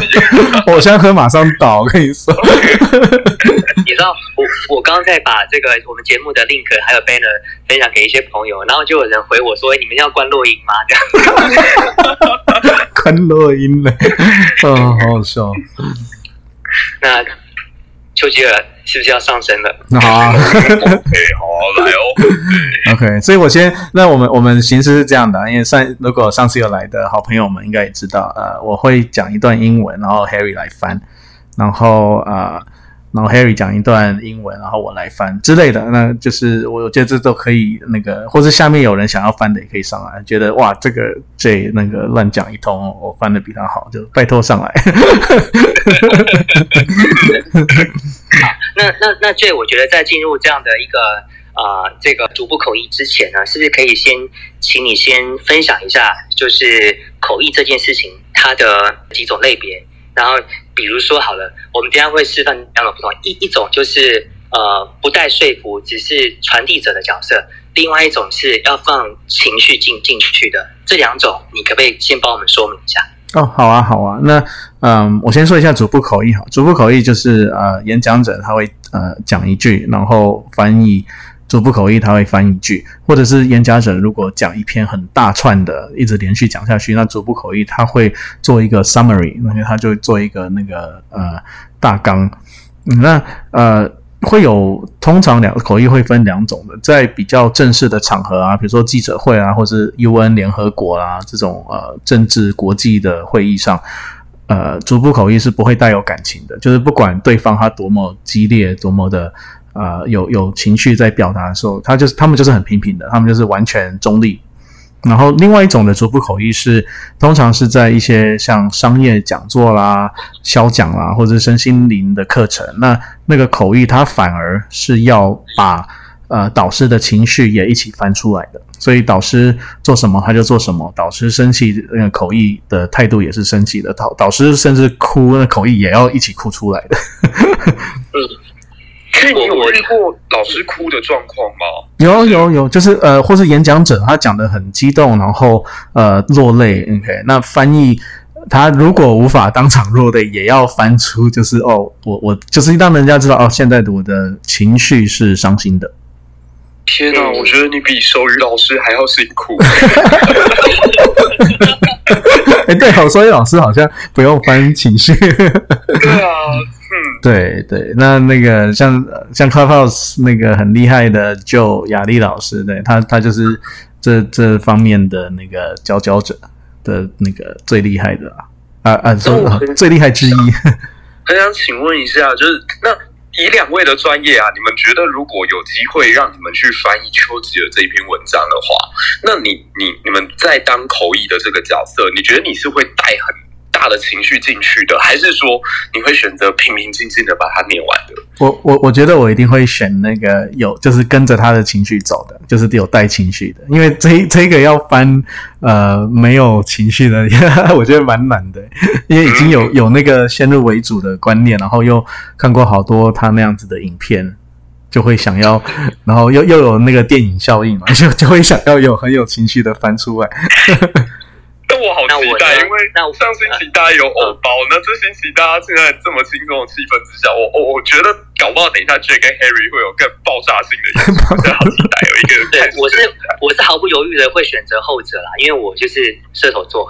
我现在喝马上倒，我跟你说。你知道，我我刚刚在把这个我们节目的 link 还有 banner 分享给一些朋友，然后就有人回我说：“你们要关录音吗？”这样，关录音了，哦，好好笑。那丘吉尔是不是要上身了？那好啊 OK，好啊，来哦。，OK，所以我先，那我们我们形式是这样的，因为上如果上次有来的好朋友们应该也知道，呃，我会讲一段英文，然后 Harry 来翻，然后呃，然后 Harry 讲一段英文，然后我来翻之类的，那就是我觉得这都可以那个，或者下面有人想要翻的也可以上来，觉得哇这个这那个乱讲一通，我翻的比他好，就拜托上来。那那那这我觉得在进入这样的一个呃这个逐步口译之前呢，是不是可以先请你先分享一下，就是口译这件事情它的几种类别，然后比如说好了，我们等下会示范两种不同，一一种就是呃不带说服，只是传递者的角色，另外一种是要放情绪进进去的，这两种你可不可以先帮我们说明一下？哦，好啊，好啊。那嗯，我先说一下逐步口译哈。逐步口译就是呃，演讲者他会呃讲一句，然后翻译逐步口译他会翻一句，或者是演讲者如果讲一篇很大串的，一直连续讲下去，那逐步口译他会做一个 summary，那他就做一个那个呃大纲。那呃。会有通常两口译会分两种的，在比较正式的场合啊，比如说记者会啊，或是 UN 联合国啊这种呃政治国际的会议上，呃，逐步口译是不会带有感情的，就是不管对方他多么激烈，多么的呃有有情绪在表达的时候，他就是他们就是很平平的，他们就是完全中立。然后另外一种的逐步口译是，通常是在一些像商业讲座啦、销讲啦，或者身心灵的课程，那那个口译它反而是要把呃导师的情绪也一起翻出来的，所以导师做什么他就做什么，导师生气，那个口译的态度也是生气的，导导师甚至哭，那口译也要一起哭出来的。所以你有遇过老师哭的状况吗？有有有，就是呃，或是演讲者他讲的很激动，然后呃落泪，OK，那翻译他如果无法当场落泪，也要翻出就是哦，我我就是让人家知道哦，现在的我的情绪是伤心的。天哪，我觉得你比手语老师还要辛苦。哎，对哦，所以老师好像不用翻情绪。对啊，嗯，对对，那那个像像 Clubhouse 那个很厉害的就雅丽老师，对他他就是这这方面的那个佼佼者的那个最厉害的啊啊啊，最厉害之一。很想请问一下，就是那以两位的专业啊，你们觉得如果有机会让你们去翻译丘吉尔这一篇文章的话，那你你你们在当口译的这个角色，你觉得你是会带很大的情绪进去的，还是说你会选择平平静静的把它念完的？我我我觉得我一定会选那个有就是跟着他的情绪走的，就是有带情绪的，因为这一这个要翻呃没有情绪的，我觉得蛮难的，因为已经有有那个先入为主的观念，然后又看过好多他那样子的影片，就会想要，然后又又有那个电影效应嘛，就就会想要有很有情绪的翻出来。但我好期待，因为那我上星期大家有偶包，那这星期大家现在这么轻松的气氛之下，我我我觉得搞不好等一下 J 跟 Harry 会有更爆炸性的 好期待有一个对，我是我是毫不犹豫的会选择后者啦，因为我就是射手座。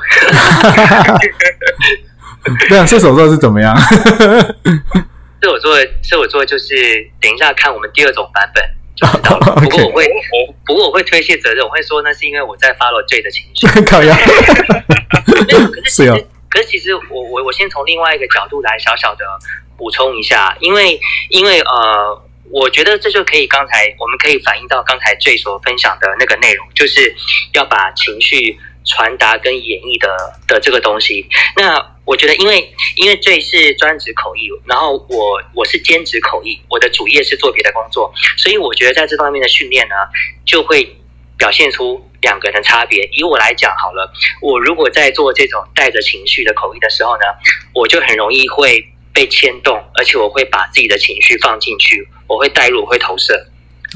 对啊，射手座是怎么样？射手座，射手座就是等一下看我们第二种版本 不过我会，我不过我会推卸责任，我会说那是因为我在 follow J 的情绪。靠呀，可是可是其实我我我先从另外一个角度来小小的补充一下，因为因为呃，我觉得这就可以刚才我们可以反映到刚才 J 所分享的那个内容，就是要把情绪传达跟演绎的的这个东西。那我觉得，因为因为这是专职口译，然后我我是兼职口译，我的主业是做别的工作，所以我觉得在这方面的训练呢，就会表现出两个人的差别。以我来讲好了，我如果在做这种带着情绪的口译的时候呢，我就很容易会被牵动，而且我会把自己的情绪放进去，我会带入，我会投射，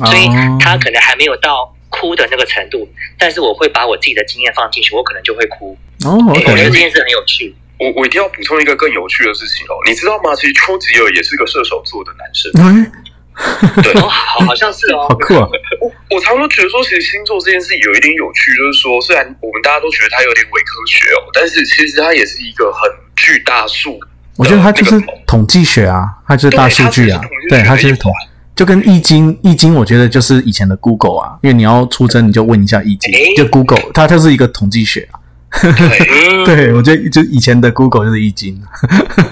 所以哦他可能还没有到哭的那个程度，但是我会把我自己的经验放进去，我可能就会哭。哦我觉得这件事很有趣。我我一定要补充一个更有趣的事情哦，你知道吗？其实丘吉尔也是个射手座的男生。嗯，对，哦，好，好像是哦 好。酷啊！我我常常觉得说，其实星座这件事有一点有趣，就是说，虽然我们大家都觉得它有点伪科学哦，但是其实它也是一个很巨大数我觉得它就是统计学啊，它就是大数据啊，对，它就是统，就跟易经，易经我觉得就是以前的 Google 啊，因为你要出征，你就问一下易经，就 Google，它就是一个统计学啊。对，我觉得就以前的 Google 就是易经。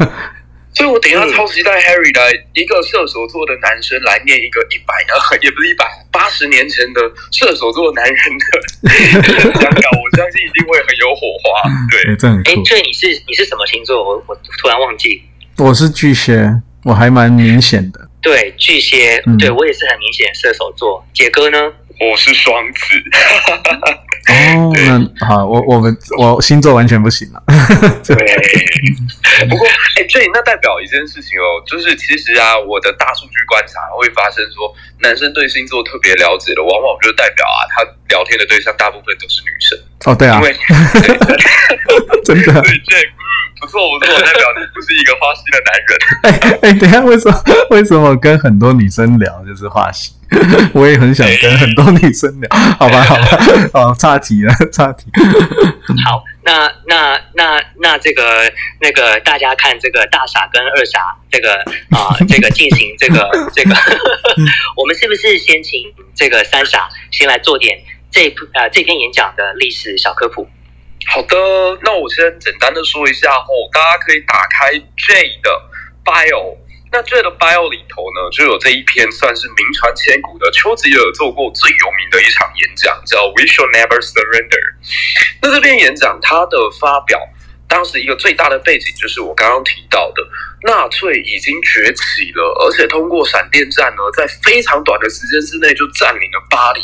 所以我等一下超级带 Harry 来一个射手座的男生来念一个一百年，也不是一百八十年前的射手座男人的 讲稿，我相信一定会很有火花。对，这很哎，这你是你是什么星座？我我突然忘记。我是巨蟹，我还蛮明显的。对，巨蟹，对我也是很明显射手座。杰哥呢？我是双子。哦，那好，我我们我星座完全不行了。对，不过哎，这那代表一件事情哦，就是其实啊，我的大数据观察会发生说，男生对星座特别了解的，往往就代表啊，他聊天的对象大部分都是女生。哦，对啊，因为 真的，对这嗯不错不错，代表你不是一个花心的男人。哎哎，等下为什么为什么跟很多女生聊就是花心？我也很想跟很多女生聊，好吧，好吧，哦，岔题了，岔题。好，那那那那这个那个大家看这个大傻跟二傻这个啊，这个进行这个这个，我们是不是先请这个三傻先来做点这呃这篇演讲的历史小科普？好的，那我先简单的说一下哦，大家可以打开 J 的 Bio。那这的 bio 里头呢，就有这一篇算是名传千古的丘吉尔做过最有名的一场演讲，叫 We shall never surrender。那这篇演讲它的发表，当时一个最大的背景就是我刚刚提到的，纳粹已经崛起了，而且通过闪电战呢，在非常短的时间之内就占领了巴黎。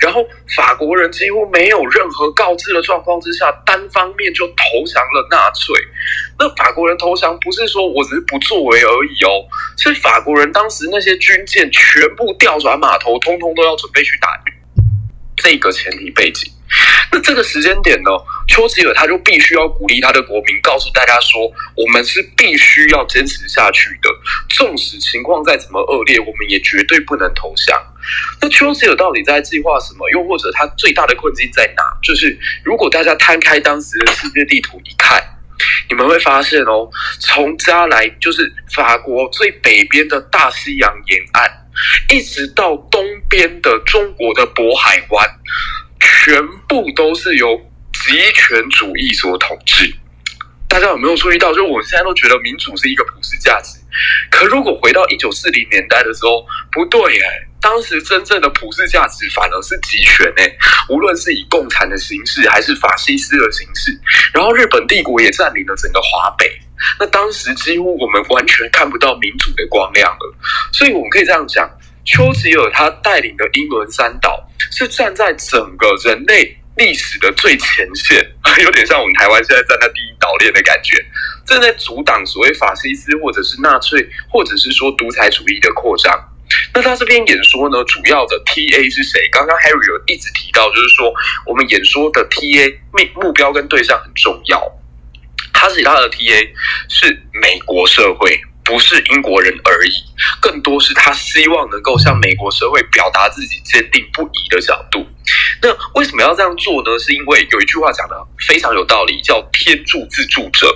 然后法国人几乎没有任何告知的状况之下，单方面就投降了纳粹。那法国人投降不是说我只是不作为而已哦，是法国人当时那些军舰全部调转码头，通通都要准备去打。这个前提背景，那这个时间点呢，丘吉尔他就必须要鼓励他的国民，告诉大家说，我们是必须要坚持下去的，纵使情况再怎么恶劣，我们也绝对不能投降。那丘吉尔到底在计划什么？又或者他最大的困境在哪？就是如果大家摊开当时的世界地图一看，你们会发现哦，从加来就是法国最北边的大西洋沿岸，一直到东边的中国的渤海湾，全部都是由极权主义所统治。大家有没有注意到？就我现在都觉得民主是一个普世价值，可如果回到一九四零年代的时候，不对哎。当时真正的普世价值反而是集权诶，无论是以共产的形式还是法西斯的形式，然后日本帝国也占领了整个华北。那当时几乎我们完全看不到民主的光亮了。所以我们可以这样讲，丘吉尔他带领的英伦三岛是站在整个人类历史的最前线，有点像我们台湾现在站在第一岛链的感觉，正在阻挡所谓法西斯或者是纳粹或者是说独裁主义的扩张。那他这边演说呢，主要的 T A 是谁？刚刚 Harry 有一直提到，就是说我们演说的 T A 目目标跟对象很重要。他是他的 T A 是美国社会，不是英国人而已，更多是他希望能够向美国社会表达自己坚定不移的角度。那为什么要这样做呢？是因为有一句话讲的非常有道理，叫天助自助者。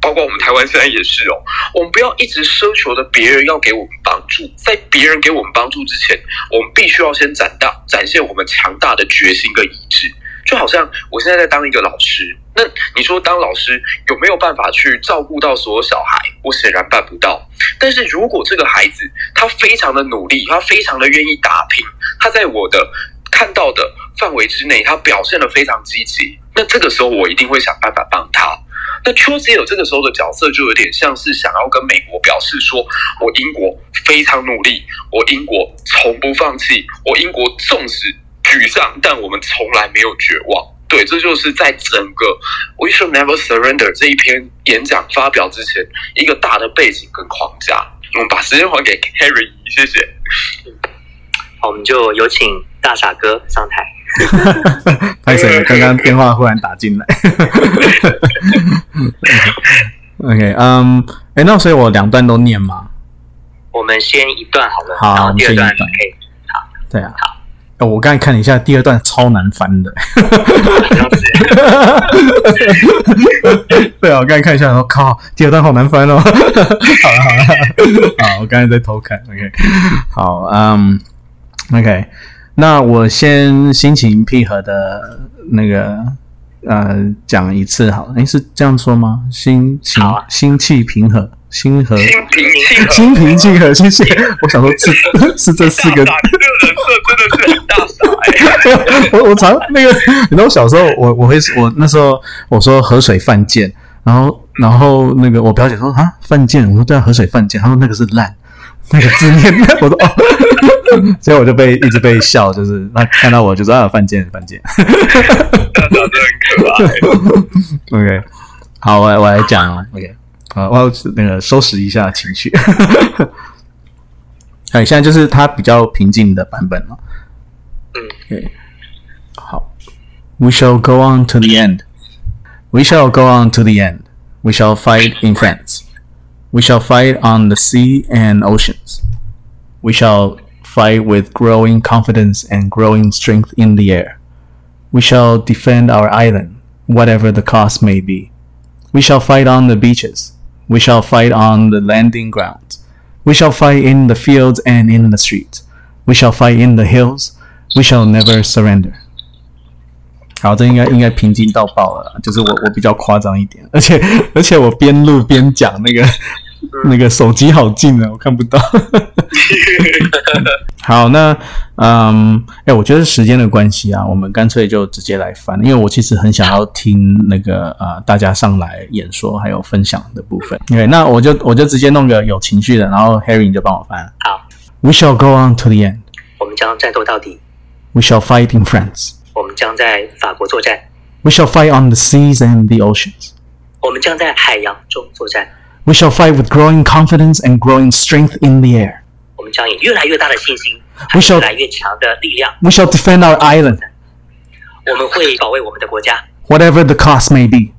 包括我们台湾现在也是哦，我们不要一直奢求的别人要给我们帮助，在别人给我们帮助之前，我们必须要先展大展现我们强大的决心跟意志。就好像我现在在当一个老师，那你说当老师有没有办法去照顾到所有小孩？我显然办不到。但是如果这个孩子他非常的努力，他非常的愿意打拼，他在我的看到的范围之内，他表现的非常积极，那这个时候我一定会想办法帮他。那丘吉尔这个时候的角色就有点像是想要跟美国表示说，我英国非常努力，我英国从不放弃，我英国纵使沮丧，但我们从来没有绝望。对，这就是在整个 We should never surrender 这一篇演讲发表之前一个大的背景跟框架。我们把时间还给 Harry，谢谢。好，我们就有请大傻哥上台。拍谁？刚刚电话忽然打进来。OK，嗯，哎，那所以我两段都念吗？我们先一段好了，好，第二段可以。好，对啊。好，哦我刚才看了一下，第二段超难翻的。对啊，我刚才看一下，然后靠，第二段好难翻哦。好了好了，好，我刚才在偷看。OK，好，嗯，OK，那我先心情平和的那个呃讲一次好了。诶，是这样说吗？心情、啊心气平和，心和心平气和。心平气和，谢谢。我想说是 是这四个的是很大傻哎、我我常那个，你知道我小时候我我会我那时候我说河水犯贱，然后然后那个我表姐说啊犯贱，我说对啊河水犯贱，她说那个是烂，那个字念，我说哦，所以我就被一直被笑，就是那看到我就说啊犯贱犯贱大傻真的很可爱。OK，好，我来我来讲啊，OK，啊，我要那个收拾一下情绪，哎，现在就是它比较平静的版本了。嗯，对，好，We shall go on to the end. We shall go on to the end. We shall fight in France. We shall fight on the sea and oceans. We shall fight with growing confidence and growing strength in the air. We shall defend our island, whatever the cost may be. We shall fight on the beaches. We shall fight on the landing grounds. We shall fight in the fields and in the streets. We shall fight in the hills. We shall never surrender. 好，这应该应该平静到爆了啦，就是我我比较夸张一点，而且而且我边录边讲，那个 那个手机好近啊，我看不到。好，那嗯，哎，我觉得时间的关系啊，我们干脆就直接来翻，因为我其实很想要听那个啊、呃大家上来演说还有分享的部分。对，那我就我就直接弄个有情绪的，然后 Harry 你就帮我翻。好，We shall go on to the end. 我们将战斗到底，We shall fight in France. 我们将在法国作战，We shall fight on the seas and the oceans. 我们将在海洋中作战，We shall fight with growing confidence and growing strength in the air. 我们将以越来越大的信心， We 和 shall- 越来越强的力量， We shall defend our island, 我们会保卫我们的国家， whatever the cost may be.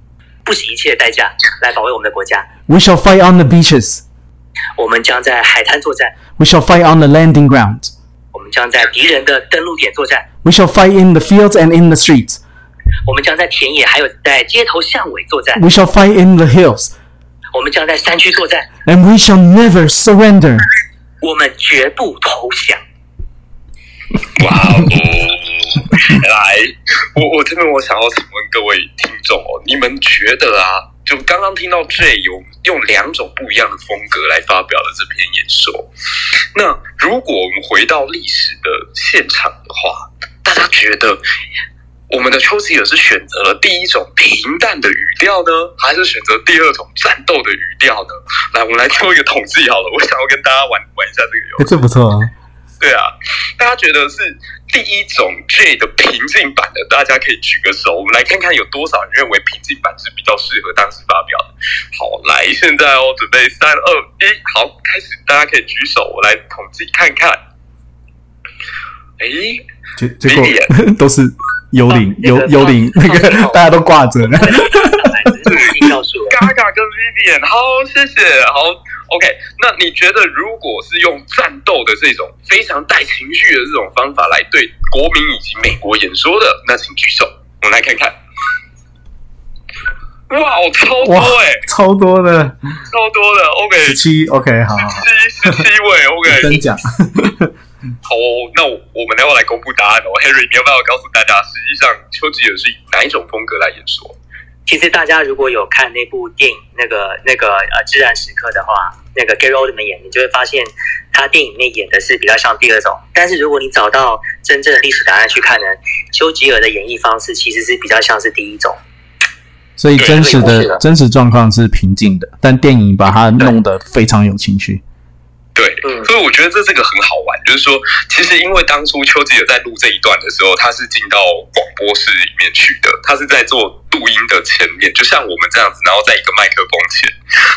不惜一切代价来保卫我们的国家。 We shall fight on the beaches. 我们将在海滩作战， We shall fight on the landing grounds. 我们将在敌人的登陆点作战， We shall fight in the fields and in the streets. 我们将在田野还有在街头巷尾作战， We shall fight in the hills. 我们将在山区作战，And we shall never surrender. 我们绝不投降。哇哦！来，我我这边我想要请问各位听众哦，你们觉得啊，就刚刚听到 J 有用两种不一样的风格来发表了这篇演说，那如果我们回到历史的现场的话，大家觉得我们的丘吉尔是选择了第一种平淡的语调呢，还是选择第二种战斗的语调呢？来，我们来做一个统计好了，我想要跟大家玩玩一下这个游戏。这不错啊。对啊，大家觉得是第一种 J 的平静版的，大家可以举个手，我们来看看有多少人认为平静版是比较适合当时发表的。好，来，现在哦，准备三二一，好，开始，大家可以举手，我来统计看看。诶，结结果 都是幽灵，幽幽灵，那个 大家都挂着呢。来自是告诉我，Gaga 跟 Vivian，好，谢谢，好，OK。那你觉得，如果是用战斗的这种非常带情绪的这种方法来对国民以及美国演说的，那请举手，我们来看看。哇，超多哇哎、，超多的，超多的，OK，十七，OK，好好好，七十七位，OK。真假？好哦，那我我们要来公布答案哦？Harry，你要不要告诉大家，实际上丘吉尔是以哪一种风格来演说？其实大家如果有看那部电影，那个那个呃《自然时刻》的话，那个 Gary Oldman 演，你就会发现他电影里面演的是比较像第二种。但是如果你找到真正的历史答案去看呢，丘吉尔的演绎方式其实是比较像是第一种。所以真实的真实状况是平静的，但电影把它弄得非常有情绪。对，嗯。所以我觉得这这个很好玩，就是说，其实因为当初丘吉尔在录这一段的时候，他是进到广播室里面去的，他是在做录音的前面，就像我们这样子，然后在一个麦克风前，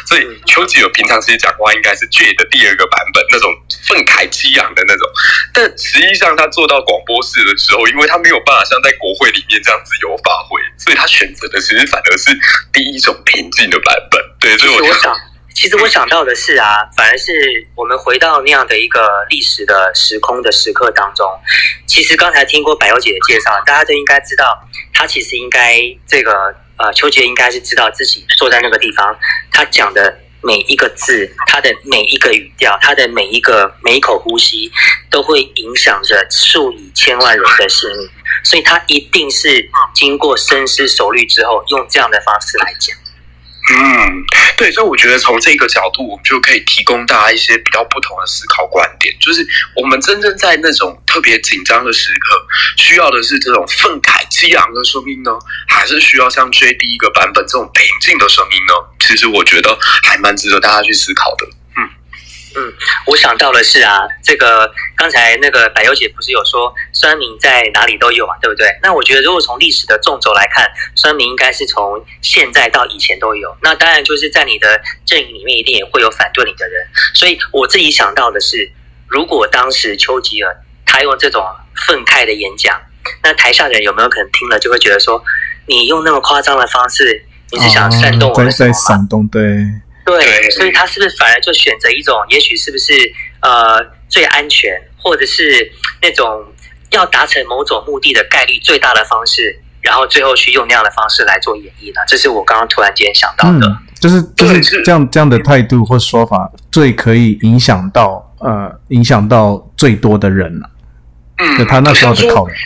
所以丘吉尔平常其实讲话应该是 J 的第二个版本，那种愤慨激昂的那种，但实际上他做到广播室的时候，因为他没有办法像在国会里面这样自由发挥，所以他选择的其实反而是第一种平静的版本。对，所以我就想，其实我想到的是啊，反而是我们回到那样的一个历史的时空的时刻当中。其实刚才听过百优姐的介绍，大家都应该知道，她其实应该这个呃，秋杰应该是知道自己坐在那个地方，他讲的每一个字，他的每一个语调，他的每一个每一口呼吸，都会影响着数以千万人的性命。所以他一定是经过深思熟虑之后，用这样的方式来讲。嗯，对，所以我觉得从这个角度，我们就可以提供大家一些比较不同的思考观点。就是我们真正在那种特别紧张的时刻，需要的是这种愤慨激昂的声音呢，还是需要像 J 第一个版本这种平静的声音呢？其实我觉得还蛮值得大家去思考的。嗯嗯，我想到的是啊，这个刚才那个柏油姐不是有说酸民在哪里都有啊，对不对？那我觉得如果从历史的纵轴来看，酸民应该是从现在到以前都有。那当然就是在你的阵营里面一定也会有反对你的人。所以我自己想到的是，如果当时丘吉尔他用这种愤慨的演讲，那台下的人有没有可能听了就会觉得说，你用那么夸张的方式，你是想煽动我们在煽动对。对，所以他是不是反而就选择一种，也许是不是呃最安全，或者是那种要达成某种目的的概率最大的方式，然后最后去用那样的方式来做演绎呢？这是我刚刚突然间想到的，就是就是这样这样的态度或说法，最可以影响到呃影响到最多的人了。嗯，他那时候的考量。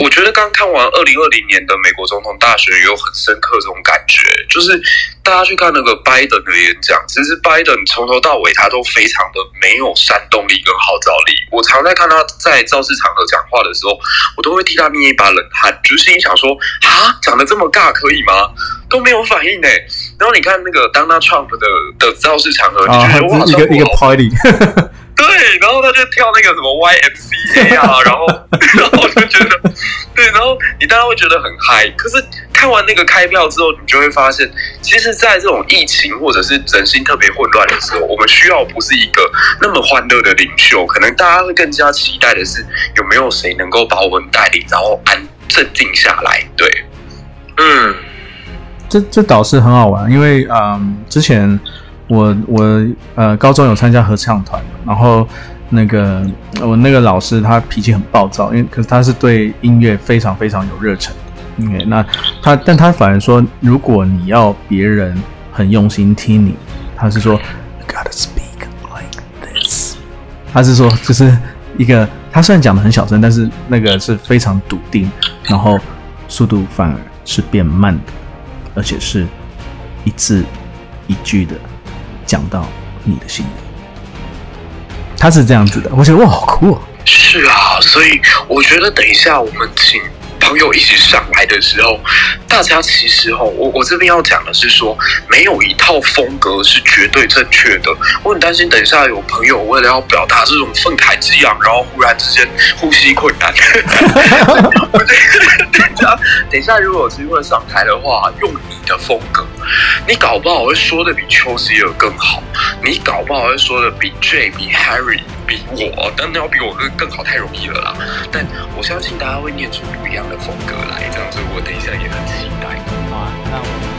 我觉得刚看完二零二零年的美国总统大选，有很深刻这种感觉，就是大家去看那个拜登的演讲，其实拜登从头到尾他都非常的没有煽动力跟号召力。我常在看他在造势场合讲话的时候，我都会替他捏一把冷汗，就是心想说啊，讲的这么尬可以吗？都没有反应呢。然后你看那个当他 Trump 的的造势场合，你觉得哇，一个一个 party。对，然后他就跳那个什么 YMCA 啊，然后，然后我就觉得，对，然后你当然会觉得很嗨。可是看完那个开票之后，你就会发现，其实，在这种疫情或者是人心特别混乱的时候，我们需要不是一个那么欢乐的领袖，可能大家会更加期待的是，有没有谁能够把我们带领，然后安镇定下来。对，嗯，这这倒是很好玩，因为嗯，之前。我我呃高中有参加合唱团，然后那个我那个老师他脾气很暴躁，因为可是他是对音乐非常非常有热忱。OK，那他但他反而说，如果你要别人很用心听你，他是说 gotta speak like this。他是说就是一个他虽然讲的很小声，但是那个是非常笃定，然后速度反而是变慢的，而且是一字一句的。讲到你的心里，他是这样子的，我觉得哇，好酷！是啊，所以我觉得等一下我们请。朋友一起上来的时候，大家其实哈，我我这边要讲的是说，没有一套风格是绝对正确的。我很担心，等一下有朋友为了要表达这种愤慨激昂，然后忽然之间呼吸困难。等一下，等一下如果有机会上台的话，用你的风格，你搞不好会说的比丘吉尔更好，你搞不好会说的比 J 比 Harry。比我，但要比我更更好太容易了啦。但我相信大家会念出不一样的风格来，这样子我等一下也很期待。好啊，那我。